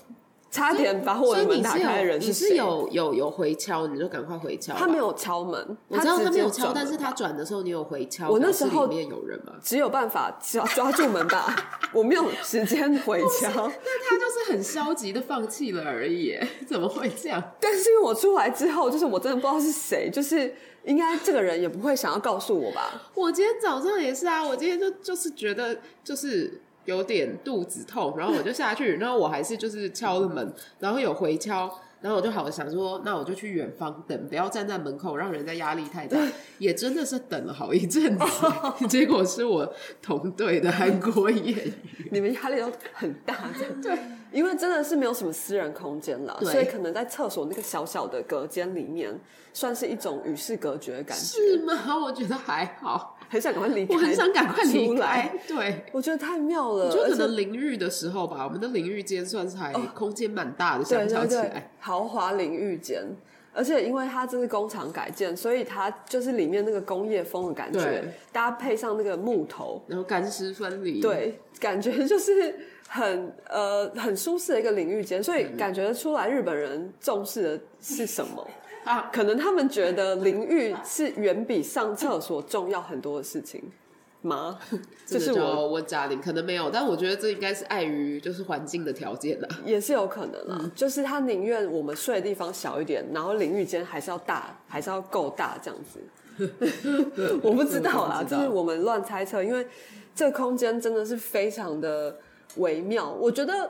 差点把我的门打开的人是谁？有有有回敲，你就赶快回敲。他没有敲门，我知道他没有敲，但是他转的时候你有回敲。我那时候里面有人吗？只有办法抓抓住门吧，我没有时间回敲。那他就是很消极的放弃了而已，怎么会这样？但是因为我出来之后，就是我真的不知道是谁，就是应该这个人也不会想要告诉我吧。我今天早上也是啊，我今天就就是觉得就是。有点肚子痛，然后我就下去，然后我还是就是敲了门，然后有回敲，然后我就好想说，那我就去远方等，不要站在门口，让人家压力太大。也真的是等了好一阵子，结果是我同队的韩国演员，你们压力都很大，对，因为真的是没有什么私人空间了，所以可能在厕所那个小小的隔间里面，算是一种与世隔绝的感觉，是吗？我觉得还好。很想赶快离开，我很想赶快离开。对，我觉得太妙了。就可能淋浴的时候吧，我们的淋浴间算是还空间蛮大的，相较起来，豪华淋浴间。而且因为它这是工厂改建，所以它就是里面那个工业风的感觉，搭配上那个木头，然后干湿分离，对，感觉就是很呃很舒适的一个淋浴间，所以感觉出来日本人重视的是什么啊？可能他们觉得淋浴是远比上厕所重要很多的事情吗？这是我问嘉玲，可能没有，但我觉得这应该是碍于就是环境的条件啦，也是有可能啊。就是他宁愿我们睡的地方小一点，然后淋浴间还是要大，还是要够大这样子。我不知道啦，就是我们乱猜测，因为这空间真的是非常的。微妙，我觉得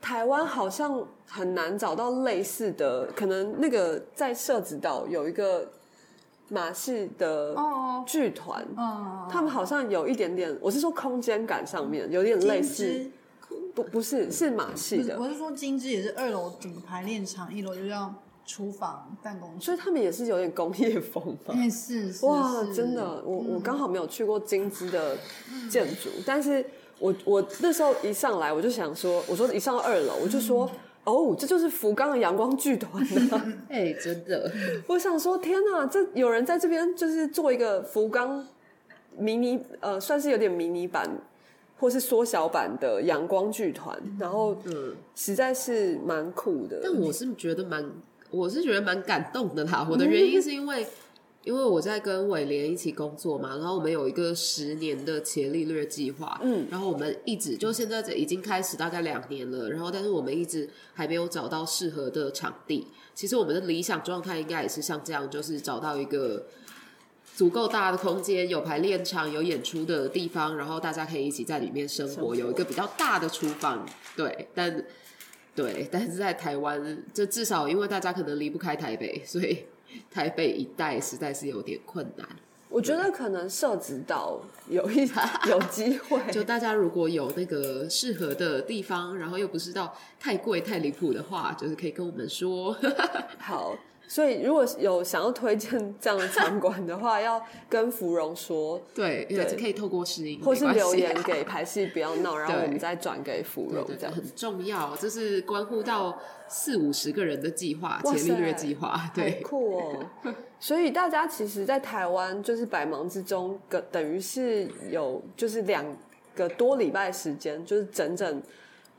台湾好像很难找到类似的，可能那个在社子岛有一个马戏的剧团，他们好像有一点点，我是说空间感上面有点类似，不不是是马戏的，我是说金枝也是二楼整个排练场，一楼就叫厨房办公室，所以他们也是有点工业风吧，是哇，真的，我我刚好没有去过金枝的建筑，但是。我我那时候一上来我就想说，我说一上二楼我就说，哦，这就是福冈的阳光剧团呢。哎，真的，我想说，天哪，这有人在这边就是做一个福冈迷你呃，算是有点迷你版或是缩小版的阳光剧团，然后嗯，实在是蛮酷的。但我是觉得蛮，我是觉得蛮感动的啦。我的原因是因为。因为我在跟伟廉一起工作嘛，然后我们有一个十年的伽利略计划，嗯，然后我们一直就现在这已经开始大概两年了，然后但是我们一直还没有找到适合的场地。其实我们的理想状态应该也是像这样，就是找到一个足够大的空间，有排练场、有演出的地方，然后大家可以一起在里面生活，有一个比较大的厨房。对，但对，但是在台湾，这至少因为大家可能离不开台北，所以。台北一带实在是有点困难，我觉得可能涉及到有一 有机会，就大家如果有那个适合的地方，然后又不是到太贵太离谱的话，就是可以跟我们说。好。所以，如果有想要推荐这样的场馆的话，要跟芙蓉说，对，对，可以透过声音，或是留言给排戏不要闹，然后我们再转给芙蓉，这样很重要。这是关乎到四五十个人的计划，前利略计划，对，酷哦。所以大家其实，在台湾就是百忙之中，等等于是有就是两个多礼拜时间，就是整整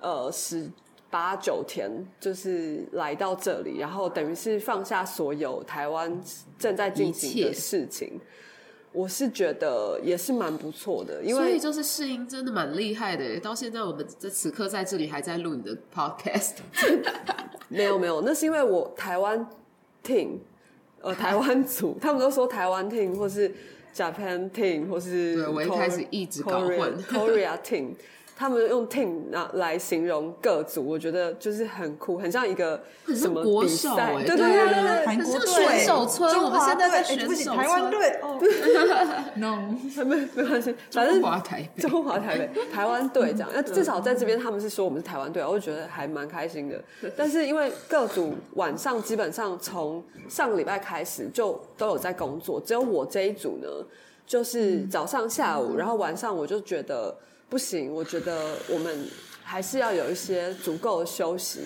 呃十。八九天就是来到这里，然后等于是放下所有台湾正在进行的事情。我是觉得也是蛮不错的，因为所以就是适应真的蛮厉害的。到现在我们在此刻在这里还在录你的 podcast，没有没有，那是因为我台湾 team 呃台湾组，他们都说台湾 team 或是 Japan team 或是对我一开始一直搞混 Korea team。他们用 team 那来形容各组，我觉得就是很酷，很像一个什么比赛，对对对对，韩国选手村，我们现在在选手台湾队，no，没没关系，反正中华台北，中华台北，台湾队这样，那至少在这边他们是说我们是台湾队，我就觉得还蛮开心的。但是因为各组晚上基本上从上个礼拜开始就都有在工作，只有我这一组呢，就是早上下午，然后晚上我就觉得。不行，我觉得我们还是要有一些足够的休息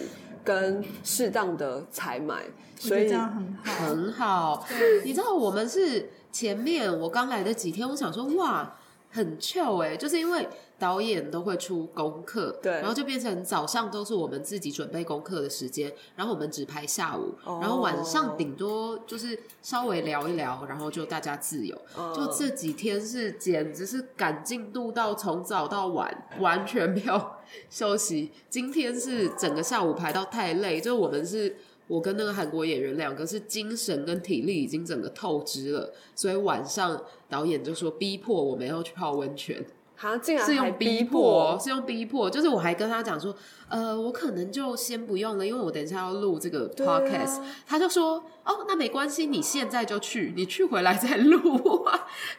跟适当的采买，所以这样很好，很好。你知道我们是前面我刚来的几天，我想说哇，很 chill 哎，就是因为。导演都会出功课，对，然后就变成早上都是我们自己准备功课的时间，然后我们只拍下午，然后晚上顶多就是稍微聊一聊，然后就大家自由。就这几天是简直是赶进度到从早到晚，完全没有休息。今天是整个下午排到太累，就我们是我跟那个韩国演员两个是精神跟体力已经整个透支了，所以晚上导演就说逼迫我们要去泡温泉。是用逼迫，是用逼迫，就是我还跟他讲说，呃，我可能就先不用了，因为我等一下要录这个 podcast。他就说，哦，那没关系，你现在就去，你去回来再录。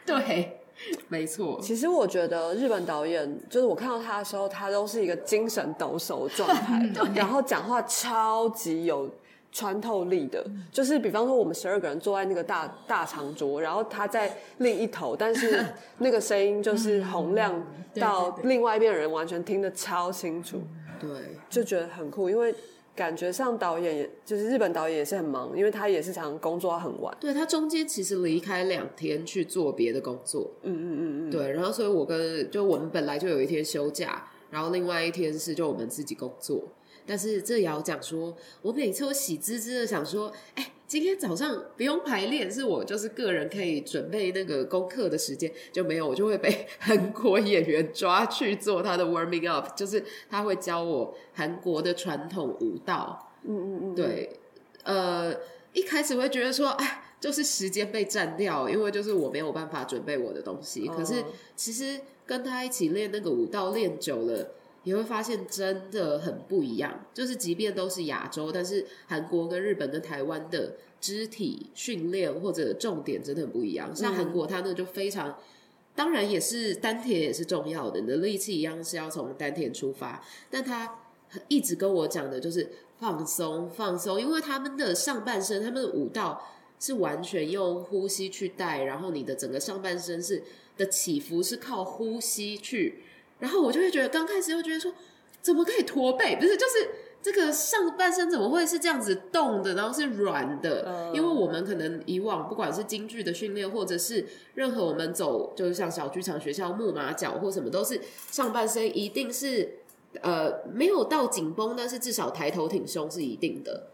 对，没错。其实我觉得日本导演，就是我看到他的时候，他都是一个精神抖擞状态，然后讲话超级有。穿透力的，就是比方说我们十二个人坐在那个大大长桌，然后他在另一头，但是 那个声音就是洪亮到另外一边人完全听得超清楚，对，就觉得很酷，因为感觉上导演也就是日本导演也是很忙，因为他也是常工作很晚，对他中间其实离开两天去做别的工作，嗯嗯嗯嗯，对，然后所以我跟就我们本来就有一天休假。然后另外一天是就我们自己工作。但是这也要讲说，我每次我喜滋滋的想说，哎，今天早上不用排练，是我就是个人可以准备那个功课的时间就没有，我就会被韩国演员抓去做他的 warming up，就是他会教我韩国的传统舞蹈。嗯嗯嗯，对，呃，一开始会觉得说，哎，就是时间被占掉，因为就是我没有办法准备我的东西。可是其实跟他一起练那个舞蹈练久了。你会发现真的很不一样，就是即便都是亚洲，但是韩国跟日本跟台湾的肢体训练或者重点真的很不一样。像韩国，它那就非常，当然也是丹田也是重要的，你的力气一样是要从丹田出发。但他一直跟我讲的就是放松放松，因为他们的上半身，他们的舞蹈是完全用呼吸去带，然后你的整个上半身是的起伏是靠呼吸去。然后我就会觉得，刚开始又觉得说，怎么可以驼背？不是，就是这个上半身怎么会是这样子动的，然后是软的？因为我们可能以往不管是京剧的训练，或者是任何我们走，就是像小剧场学校木马脚或什么，都是上半身一定是呃没有到紧绷，但是至少抬头挺胸是一定的。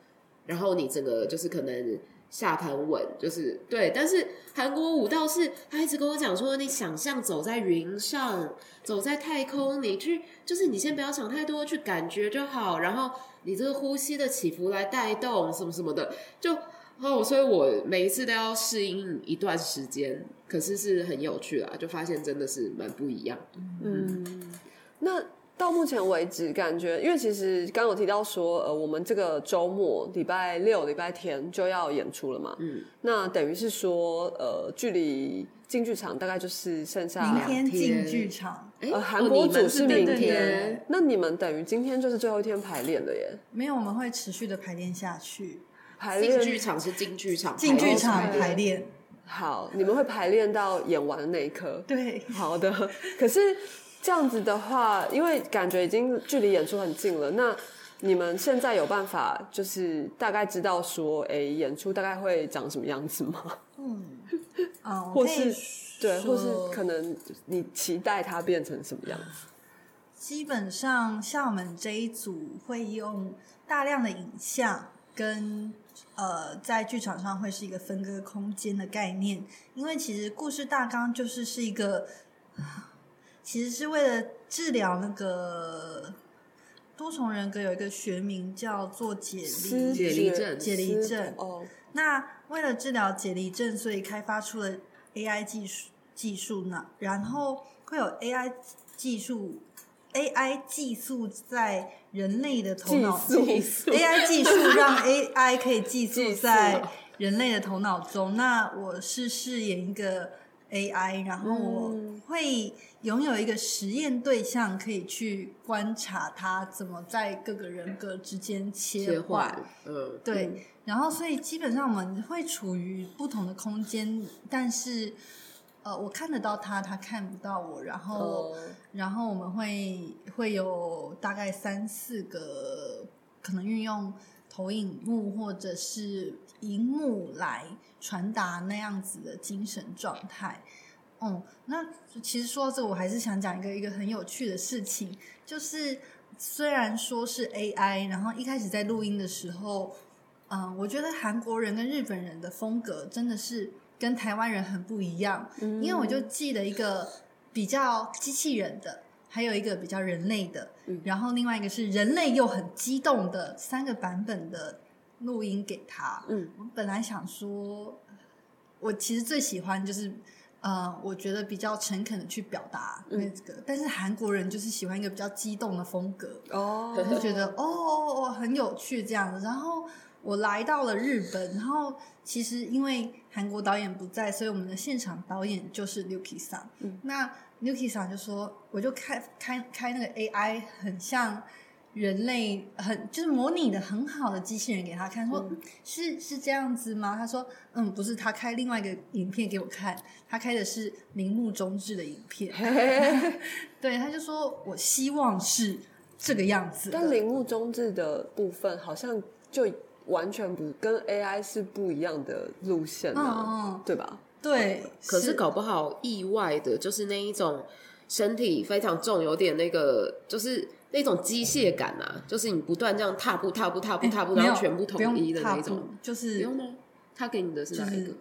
然后你整个就是可能。下盘稳就是对，但是韩国舞蹈是，他一直跟我讲说，你想象走在云上，走在太空，你去就是你先不要想太多，去感觉就好，然后你这个呼吸的起伏来带动什么什么的，就哦，所以我每一次都要适应一段时间，可是是很有趣啦，就发现真的是蛮不一样。嗯，那。到目前为止，感觉因为其实刚有提到说，呃，我们这个周末礼拜六、礼拜天就要演出了嘛。嗯，那等于是说，呃，距离进剧场大概就是剩下明天进剧场。呃，韩国组是明天，那你们等于今天就是最后一天排练了耶？没有，我们会持续的排练下去。排练剧场是进剧场，进剧场排练。好，你们会排练到演完的那一刻。对，好的。可是。这样子的话，因为感觉已经距离演出很近了，那你们现在有办法就是大概知道说，哎，演出大概会长什么样子吗？嗯，啊，或是对，或是可能你期待它变成什么样子？基本上，像我们这一组会用大量的影像，跟呃，在剧场上会是一个分割空间的概念，因为其实故事大纲就是是一个。其实是为了治疗那个多重人格，有一个学名叫做解离解离症。解离症哦，那为了治疗解离症，所以开发出了 AI 技术技术呢。然后会有 AI 技术，AI 技术在人类的头脑中，AI 技术让 AI 可以寄宿在人类的头脑中。那我是饰演一个 AI，然后我会。拥有一个实验对象，可以去观察他怎么在各个人格之间切换。嗯，对。然后，所以基本上我们会处于不同的空间，但是，呃，我看得到他，他看不到我。然后，然后我们会会有大概三四个可能运用投影幕或者是荧幕来传达那样子的精神状态。嗯，那其实说到这，我还是想讲一个一个很有趣的事情，就是虽然说是 AI，然后一开始在录音的时候，嗯，我觉得韩国人跟日本人的风格真的是跟台湾人很不一样，因为我就记得一个比较机器人的，还有一个比较人类的，然后另外一个是人类又很激动的三个版本的录音给他。嗯，我本来想说，我其实最喜欢就是。呃，我觉得比较诚恳的去表达那个，但是韩国人就是喜欢一个比较激动的风格哦，就觉得哦哦哦很有趣这样子。然后我来到了日本，然后其实因为韩国导演不在，所以我们的现场导演就是 Luki 桑。那 Luki 桑就说，我就开开开那个 AI，很像。人类很就是模拟的很好的机器人给他看，说是是这样子吗？他说嗯，不是，他开另外一个影片给我看，他开的是铃木中志的影片，对，他就说我希望是这个样子。但铃木中志的部分好像就完全不跟 AI 是不一样的路线了，对吧？对，可是搞不好意外的就是那一种。身体非常重，有点那个就是那种机械感啊，就是你不断这样踏步、踏步、踏步、踏步，然后全部统一的那种，就是不用吗？他给你的是哪一个？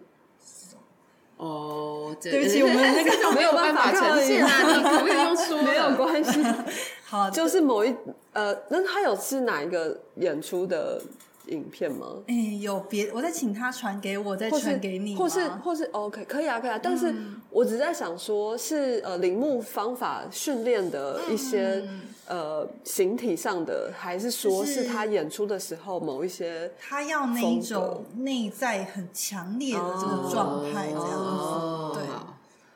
哦，对不起，我们那个没有办法呈现啊，你可不可以用说？没有关系，好，就是某一呃，那他有是哪一个演出的？影片吗？哎，有别，我再请他传给我，再传给你，或是或是 OK，可以啊，可以啊。但是我只在想，说是呃，铃木方法训练的一些呃形体上的，还是说是他演出的时候某一些，他要那一种内在很强烈的这个状态，这样子。对，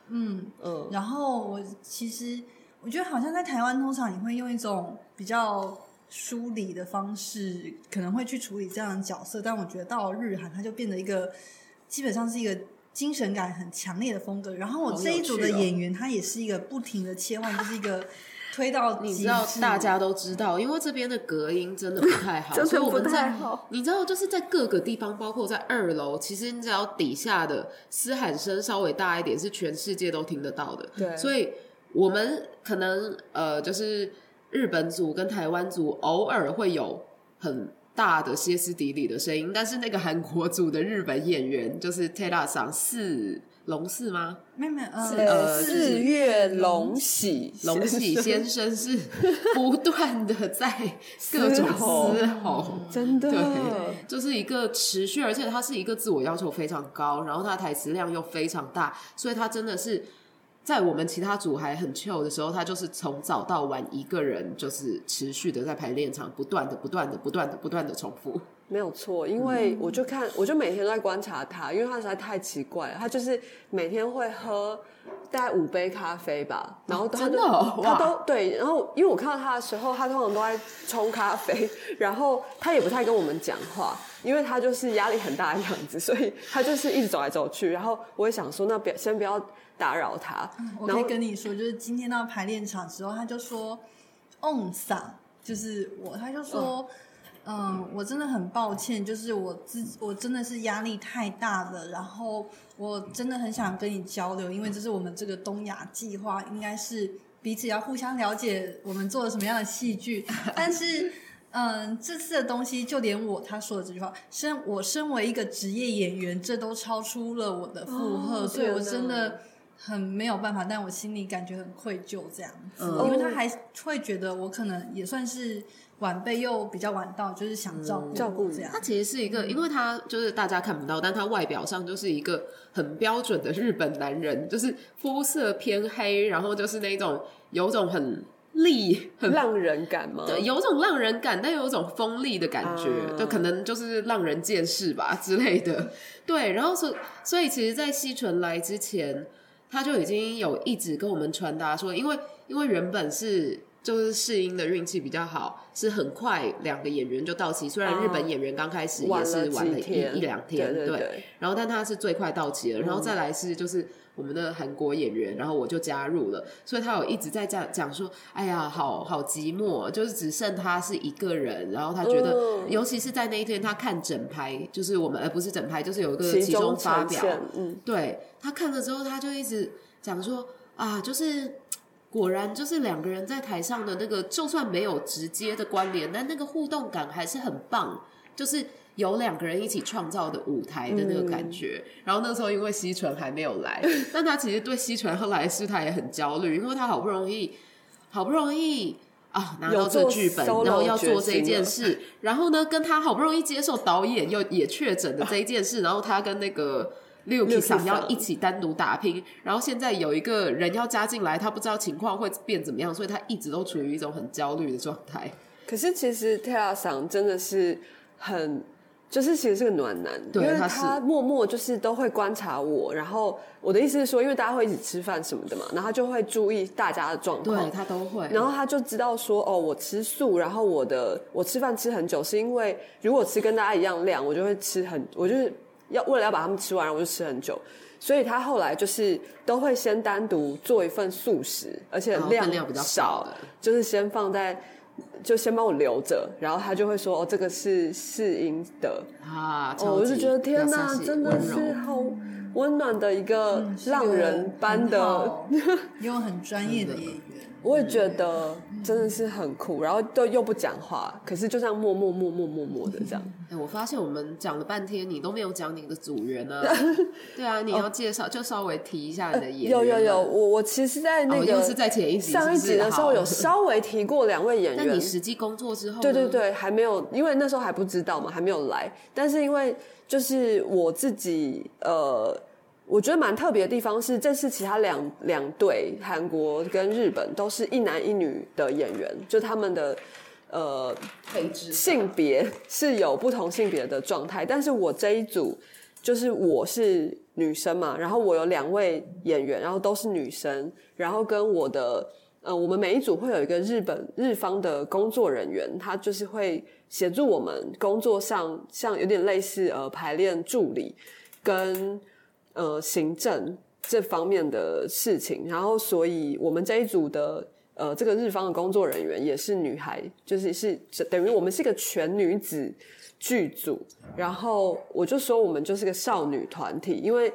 嗯嗯。然后我其实我觉得，好像在台湾，通常你会用一种比较。梳理的方式可能会去处理这样的角色，但我觉得到了日韩，它就变得一个基本上是一个精神感很强烈的风格。然后我这一组的演员，他也是一个不停的切换，就是一个推到 你知道大家都知道，因为这边的隔音真的不太好，所以我们在你知道就是在各个地方，包括在二楼，其实你只要底下的嘶喊声稍微大一点，是全世界都听得到的。对，所以我们可能呃就是。日本组跟台湾组偶尔会有很大的歇斯底里的声音，但是那个韩国组的日本演员就是 Tera 上四龙四吗？没有没有，呃，四月龙喜龙喜先生是不断的在各种嘶吼，真的，对，就是一个持续，而且他是一个自我要求非常高，然后他台词量又非常大，所以他真的是。在我们其他组还很 chill 的时候，他就是从早到晚一个人，就是持续的在排练场，不断的、不断的、不断的、不断的重复。没有错，因为我就看，我就每天都在观察他，因为他实在太奇怪了。他就是每天会喝大概五杯咖啡吧，然后真的他都对，然后因为我看到他的时候，他通常都在冲咖啡，然后他也不太跟我们讲话，因为他就是压力很大的样子，所以他就是一直走来走去。然后我也想说，那别先不要。打扰他，我可以跟你说，就是今天到排练场之后，他就说，on 嗓，就是我，他就说，嗯，我真的很抱歉，就是我自我真的是压力太大了，然后我真的很想跟你交流，因为这是我们这个东亚计划，应该是彼此要互相了解，我们做了什么样的戏剧，但是，嗯，这次的东西，就连我他说的这句话，身我身为一个职业演员，这都超出了我的负荷，所以我真的。很没有办法，但我心里感觉很愧疚，这样子，因为他还会觉得我可能也算是晚辈，又比较晚到，就是想照顾照顾这样。他其实是一个，因为他就是大家看不到，但他外表上就是一个很标准的日本男人，就是肤色偏黑，然后就是那种有种很厉、很浪人感吗？对，有种浪人感，但有种锋利的感觉，就可能就是浪人见识吧之类的。对，然后所所以，其实，在西纯来之前。他就已经有一直跟我们传达说，因为因为原本是就是试音的运气比较好，是很快两个演员就到齐。虽然日本演员刚开始也是晚了一一两天，对，然后但他是最快到齐了，然后再来是就是。我们的韩国演员，然后我就加入了，所以他有一直在讲讲说，哎呀，好好寂寞，就是只剩他是一个人，然后他觉得，尤其是在那一天，他看整排，就是我们，而不是整排，就是有一个集中发表，嗯，对他看了之后，他就一直讲说，啊，就是果然就是两个人在台上的那个，就算没有直接的关联，但那个互动感还是很棒，就是。有两个人一起创造的舞台的那个感觉，然后那时候因为西纯还没有来，但他其实对西纯后来是他也很焦虑，因为他好不容易好不容易啊拿到这剧本，然后要做这件事，然后呢跟他好不容易接受导演又也确诊的这一件事，然后他跟那个六 P 想要一起单独打拼，然后现在有一个人要加进来，他不知道情况会变怎么样，所以他一直都处于一种很焦虑的状态。可是其实泰拉桑真的是很。就是其实是个暖男，因为他默默就是都会观察我，然后我的意思是说，因为大家会一起吃饭什么的嘛，然后他就会注意大家的状况，对他都会，然后他就知道说，哦，我吃素，然后我的我吃饭吃很久，是因为如果吃跟大家一样量，我就会吃很，我就是要为了要把他们吃完，我就吃很久，所以他后来就是都会先单独做一份素食，而且量量比较少，就是先放在。就先帮我留着，然后他就会说哦，这个是试音的。啊，哦，我就觉得天哪，真的是好温暖的一个浪人般的，又很专业的演员，我也觉得。真的是很酷，然后都又不讲话，可是就这样默默默默默默的这样。哎，我发现我们讲了半天，你都没有讲你的组员呢。对啊，你要介绍，就稍微提一下你的演员。有有有，我我其实，在那个是在前一集上一集的时候有稍微提过两位演 员。那你实际工作之后，对对对，还没有，因为那时候还不知道嘛，还没有来。但是因为就是我自己呃。我觉得蛮特别的地方是，这次其他两两队，韩国跟日本都是一男一女的演员，就他们的呃配置性别是有不同性别的状态。但是我这一组就是我是女生嘛，然后我有两位演员，然后都是女生，然后跟我的呃，我们每一组会有一个日本日方的工作人员，他就是会协助我们工作上，像有点类似呃排练助理跟。呃，行政这方面的事情，然后，所以我们这一组的呃，这个日方的工作人员也是女孩，就是是等于我们是一个全女子剧组。然后我就说，我们就是个少女团体，因为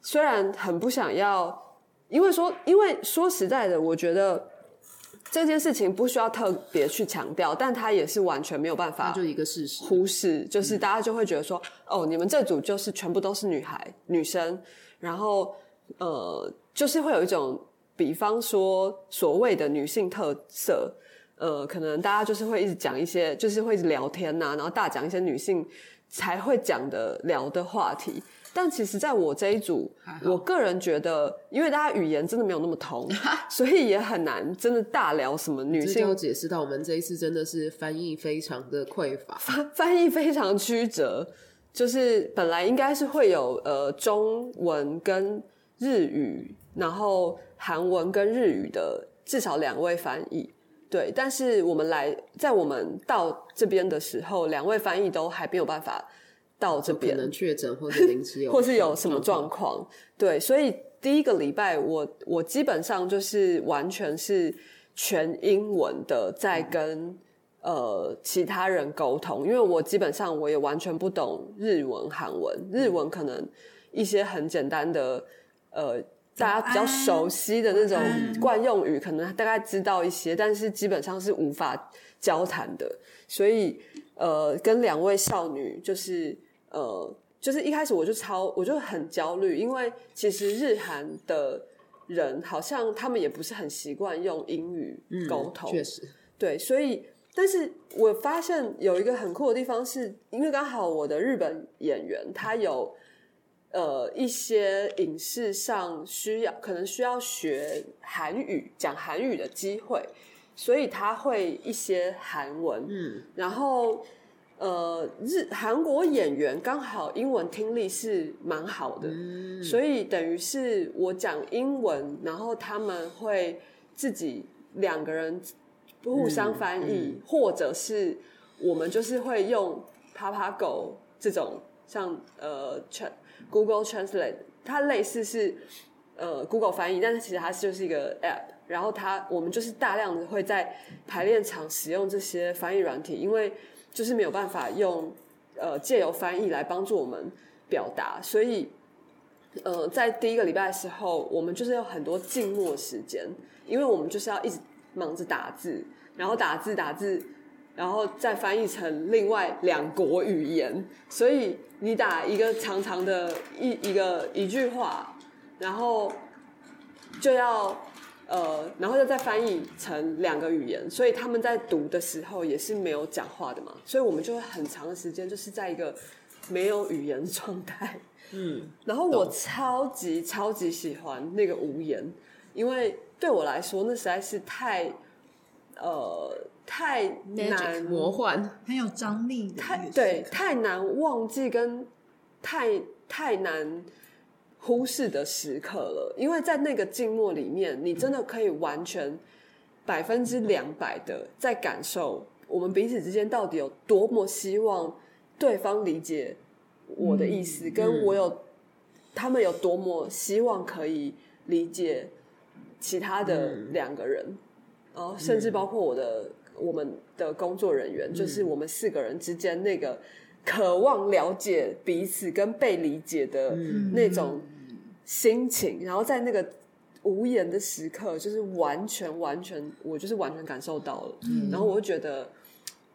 虽然很不想要，因为说，因为说实在的，我觉得。这件事情不需要特别去强调，但它也是完全没有办法，就一个事实忽视，就是大家就会觉得说，哦，你们这组就是全部都是女孩、女生，然后呃，就是会有一种，比方说所谓的女性特色，呃，可能大家就是会一直讲一些，就是会聊天呐，然后大讲一些女性才会讲的聊的话题。但其实，在我这一组，我个人觉得，因为大家语言真的没有那么通，所以也很难真的大聊什么女性。解释到，我们这一次真的是翻译非常的匮乏，翻翻译非常曲折。就是本来应该是会有呃中文跟日语，然后韩文跟日语的至少两位翻译，对。但是我们来在我们到这边的时候，两位翻译都还没有办法。到这边可能确诊或者临时有，或是有什么状况，对，所以第一个礼拜我我基本上就是完全是全英文的在跟呃其他人沟通，因为我基本上我也完全不懂日文、韩文，日文可能一些很简单的呃大家比较熟悉的那种惯用语，可能大概知道一些，但是基本上是无法交谈的，所以呃跟两位少女就是。呃，就是一开始我就超，我就很焦虑，因为其实日韩的人好像他们也不是很习惯用英语沟通，确实，对，所以，但是我发现有一个很酷的地方，是因为刚好我的日本演员他有呃一些影视上需要，可能需要学韩语，讲韩语的机会，所以他会一些韩文，嗯，然后。呃，日韩国演员刚好英文听力是蛮好的，所以等于是我讲英文，然后他们会自己两个人互相翻译，或者是我们就是会用 Papago 这种像呃 Google Translate，它类似是呃 Google 翻译，但是其实它就是一个 App，然后它我们就是大量的会在排练场使用这些翻译软体，因为。就是没有办法用呃借由翻译来帮助我们表达，所以呃在第一个礼拜的时候，我们就是有很多静默时间，因为我们就是要一直忙着打字，然后打字打字，然后再翻译成另外两国语言，所以你打一个长长的一一个一句话，然后就要。呃，然后又再翻译成两个语言，所以他们在读的时候也是没有讲话的嘛，所以我们就会很长的时间就是在一个没有语言状态。嗯，然后我超级超级喜欢那个无言，因为对我来说那实在是太呃太难魔幻，很有张力，太对太难忘记跟太太难。忽视的时刻了，因为在那个静默里面，你真的可以完全百分之两百的在感受我们彼此之间到底有多么希望对方理解我的意思，跟我有他们有多么希望可以理解其他的两个人，然后甚至包括我的我们的工作人员，就是我们四个人之间那个渴望了解彼此跟被理解的那种心情，然后在那个无言的时刻，就是完全完全，我就是完全感受到了，然后我就觉得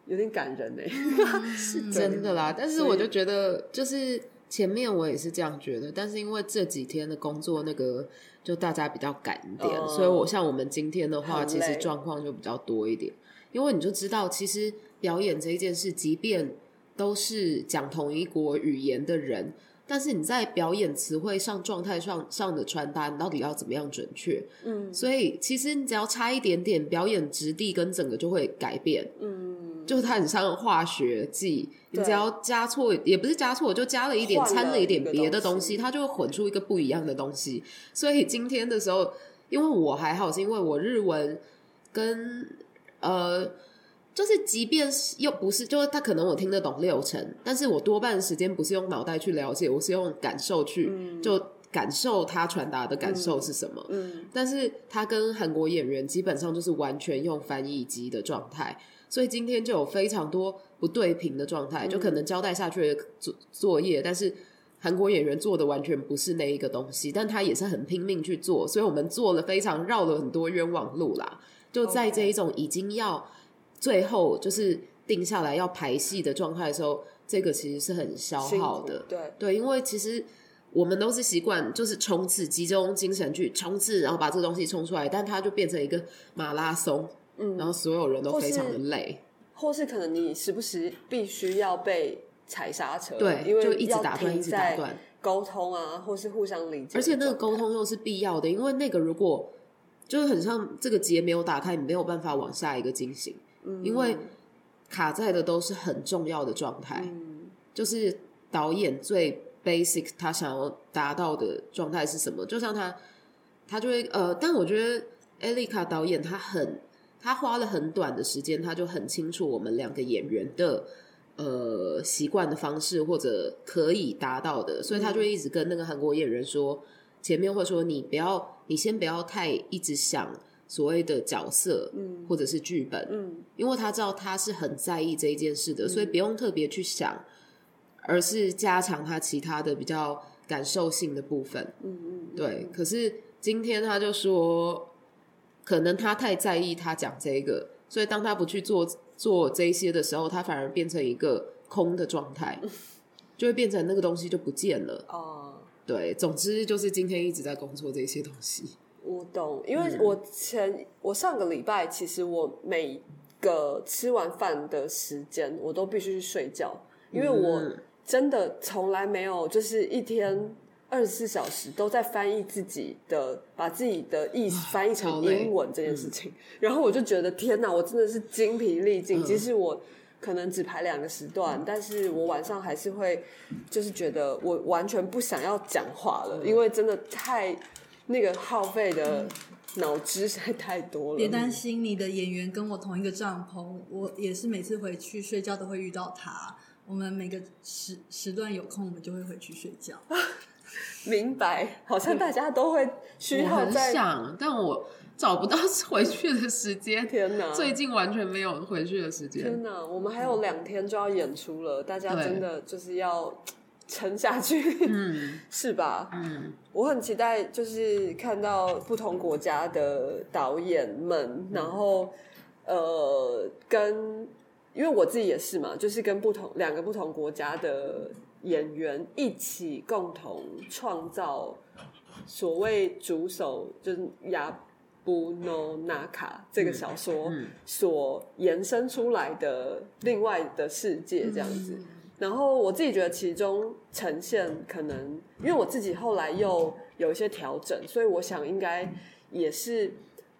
有点感人呢，是真的啦。但是我就觉得，就是前面我也是这样觉得，但是因为这几天的工作那个。就大家比较赶一点，所以我像我们今天的话，其实状况就比较多一点。因为你就知道，其实表演这一件事，即便都是讲同一国语言的人，但是你在表演词汇上、状态上上的传达，你到底要怎么样准确？嗯，所以其实你只要差一点点，表演质地跟整个就会改变。嗯。就是它很像化学剂，你只要加错，也不是加错，就加了一点，掺了一点别的东西，它就会混出一个不一样的东西。所以今天的时候，因为我还好，是因为我日文跟呃，就是即便是又不是，就是他可能我听得懂六成，但是我多半时间不是用脑袋去了解，我是用感受去，就感受他传达的感受是什么。嗯，但是他跟韩国演员基本上就是完全用翻译机的状态。所以今天就有非常多不对平的状态，就可能交代下去的作作业，但是韩国演员做的完全不是那一个东西，但他也是很拼命去做，所以我们做了非常绕了很多冤枉路啦。就在这一种已经要最后就是定下来要排戏的状态的时候，这个其实是很消耗的。对。对，因为其实我们都是习惯就是冲刺，集中精神去冲刺，然后把这个东西冲出来，但它就变成一个马拉松。嗯，然后所有人都非常的累，或是可能你时不时必须要被踩刹车，对，因为就一直打断，一直打断。沟通啊，或是互相理解，而且那个沟通又是必要的，因为那个如果就是很像这个结没有打开，你没有办法往下一个进行，嗯，因为卡在的都是很重要的状态，嗯，就是导演最 basic 他想要达到的状态是什么？就像他，他就会呃，但我觉得艾丽卡导演他很。他花了很短的时间，他就很清楚我们两个演员的呃习惯的方式或者可以达到的，所以他就一直跟那个韩国演员说，前面会说你不要，你先不要太一直想所谓的角色，嗯，或者是剧本，嗯，因为他知道他是很在意这一件事的，所以不用特别去想，而是加强他其他的比较感受性的部分，嗯嗯，对。可是今天他就说。可能他太在意他讲这个，所以当他不去做做这些的时候，他反而变成一个空的状态，就会变成那个东西就不见了。哦，对，总之就是今天一直在工作这些东西。我懂，因为我前我上个礼拜，其实我每个吃完饭的时间，我都必须去睡觉，因为我真的从来没有就是一天。二十四小时都在翻译自己的，把自己的意思翻译成英文这件事情，然后我就觉得天哪，我真的是精疲力尽。即使我可能只排两个时段，但是我晚上还是会，就是觉得我完全不想要讲话了，因为真的太那个耗费的脑汁实在太多了。别担心，你的演员跟我同一个帐篷，我也是每次回去睡觉都会遇到他。我们每个时时段有空，我们就会回去睡觉。明白，好像大家都会需要在想，但我找不到 回去的时间。天哪，最近完全没有回去的时间。天哪，我们还有两天就要演出了，大家真的就是要撑下去，嗯，是吧？嗯，我很期待，就是看到不同国家的导演们，然后呃，跟因为我自己也是嘛，就是跟不同两个不同国家的。演员一起共同创造所谓主手就是亚布诺纳卡这个小说所延伸出来的另外的世界这样子，然后我自己觉得其中呈现可能，因为我自己后来又有一些调整，所以我想应该也是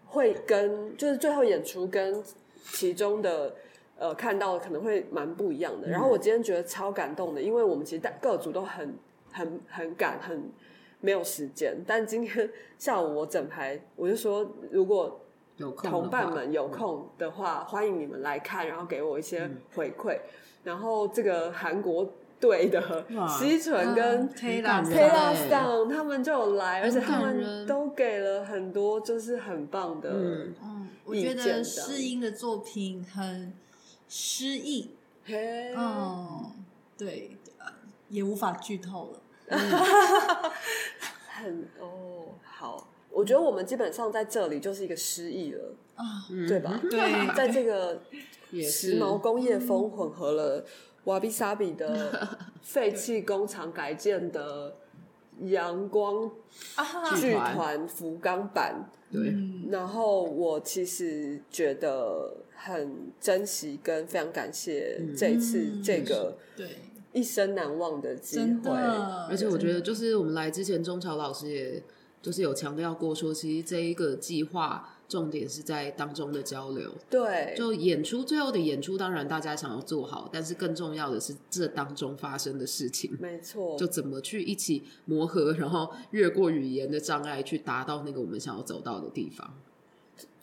会跟就是最后演出跟其中的。呃，看到可能会蛮不一样的。然后我今天觉得超感动的，因为我们其实各组都很、很、很赶，很没有时间。但今天下午我整排，我就说，如果同伴们有空的话，欢迎你们来看，然后给我一些回馈。然后这个韩国队的西纯跟 Taylor Song 他们就有来，而且他们都给了很多，就是很棒的。嗯。我觉得诗音的作品很诗意，嗯，对，也无法剧透了。很哦，好，我觉得我们基本上在这里就是一个失意了啊，对吧？对，在这个 时髦工业风混合了瓦比萨比的 废弃工厂改建的阳光剧团福冈版，对。然后我其实觉得很珍惜跟非常感谢这一次这个对。一生难忘的机会，而且我觉得，就是我们来之前，中朝老师也就是有强调过，说其实这一个计划重点是在当中的交流。对，就演出最后的演出，当然大家想要做好，但是更重要的是这当中发生的事情。没错，就怎么去一起磨合，然后越过语言的障碍，去达到那个我们想要走到的地方。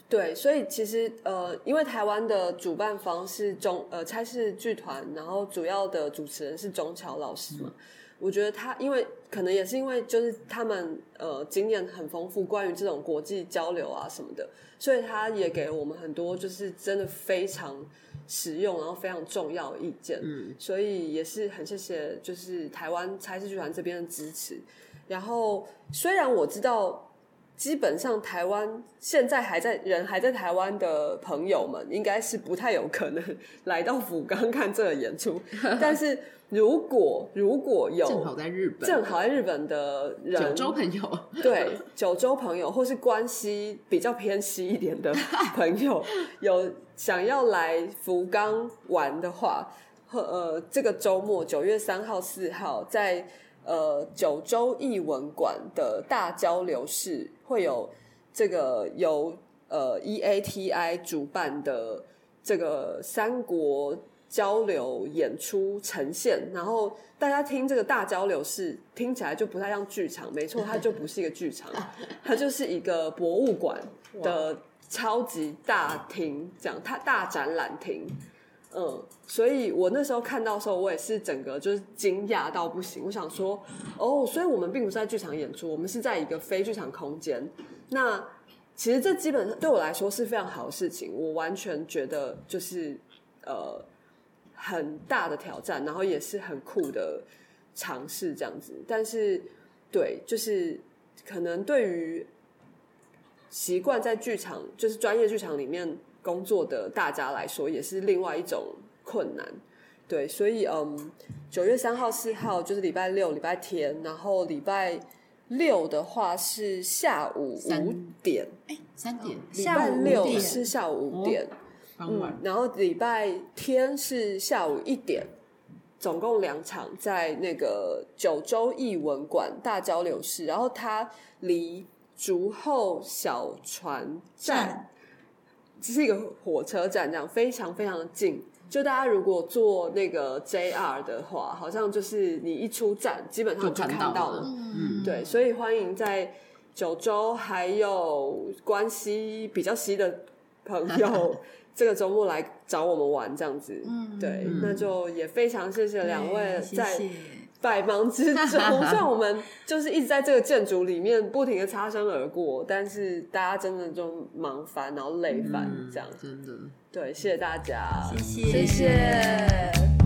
对，所以其实呃，因为台湾的主办方是中呃差事剧团，然后主要的主持人是钟桥老师嘛。我觉得他因为可能也是因为就是他们呃经验很丰富，关于这种国际交流啊什么的，所以他也给了我们很多就是真的非常实用，然后非常重要的意见。嗯，所以也是很谢谢就是台湾差事剧团这边的支持。然后虽然我知道。基本上，台湾现在还在人还在台湾的朋友们，应该是不太有可能来到福冈看这个演出。但是如果如果有正好在日本，正好在日本的人，九州朋友，对九州朋友，或是关系比较偏西一点的朋友，有想要来福冈玩的话，呃，这个周末九月三号、四号在。呃，九州艺文馆的大交流室会有这个由呃 EATI 主办的这个三国交流演出呈现，然后大家听这个大交流室听起来就不太像剧场，没错，它就不是一个剧场，它就是一个博物馆的超级大厅，这样它大展览厅。嗯，所以我那时候看到的时候，我也是整个就是惊讶到不行。我想说，哦，所以我们并不是在剧场演出，我们是在一个非剧场空间。那其实这基本上对我来说是非常好的事情，我完全觉得就是呃很大的挑战，然后也是很酷的尝试这样子。但是对，就是可能对于习惯在剧场，就是专业剧场里面。工作的大家来说，也是另外一种困难，对，所以嗯，九月三号、四号就是礼拜六、礼拜天，然后礼拜六的话是下午五点，哎，三点，礼拜六是下午五点，嗯，然后礼拜天是下午一点，总共两场在那个九州艺文馆大交流室，然后它离竹后小船站。这是一个火车站，这样非常非常的近。就大家如果坐那个 JR 的话，好像就是你一出站，基本上就看到了。嗯，对，所以欢迎在九州还有关西比较西的朋友，这个周末来找我们玩，这样子。嗯，对，那就也非常谢谢两位在。百忙之中，虽然我们就是一直在这个建筑里面不停的擦身而过，但是大家真的就忙烦，然后累烦，这样真的。对，谢谢大家，谢谢，谢谢。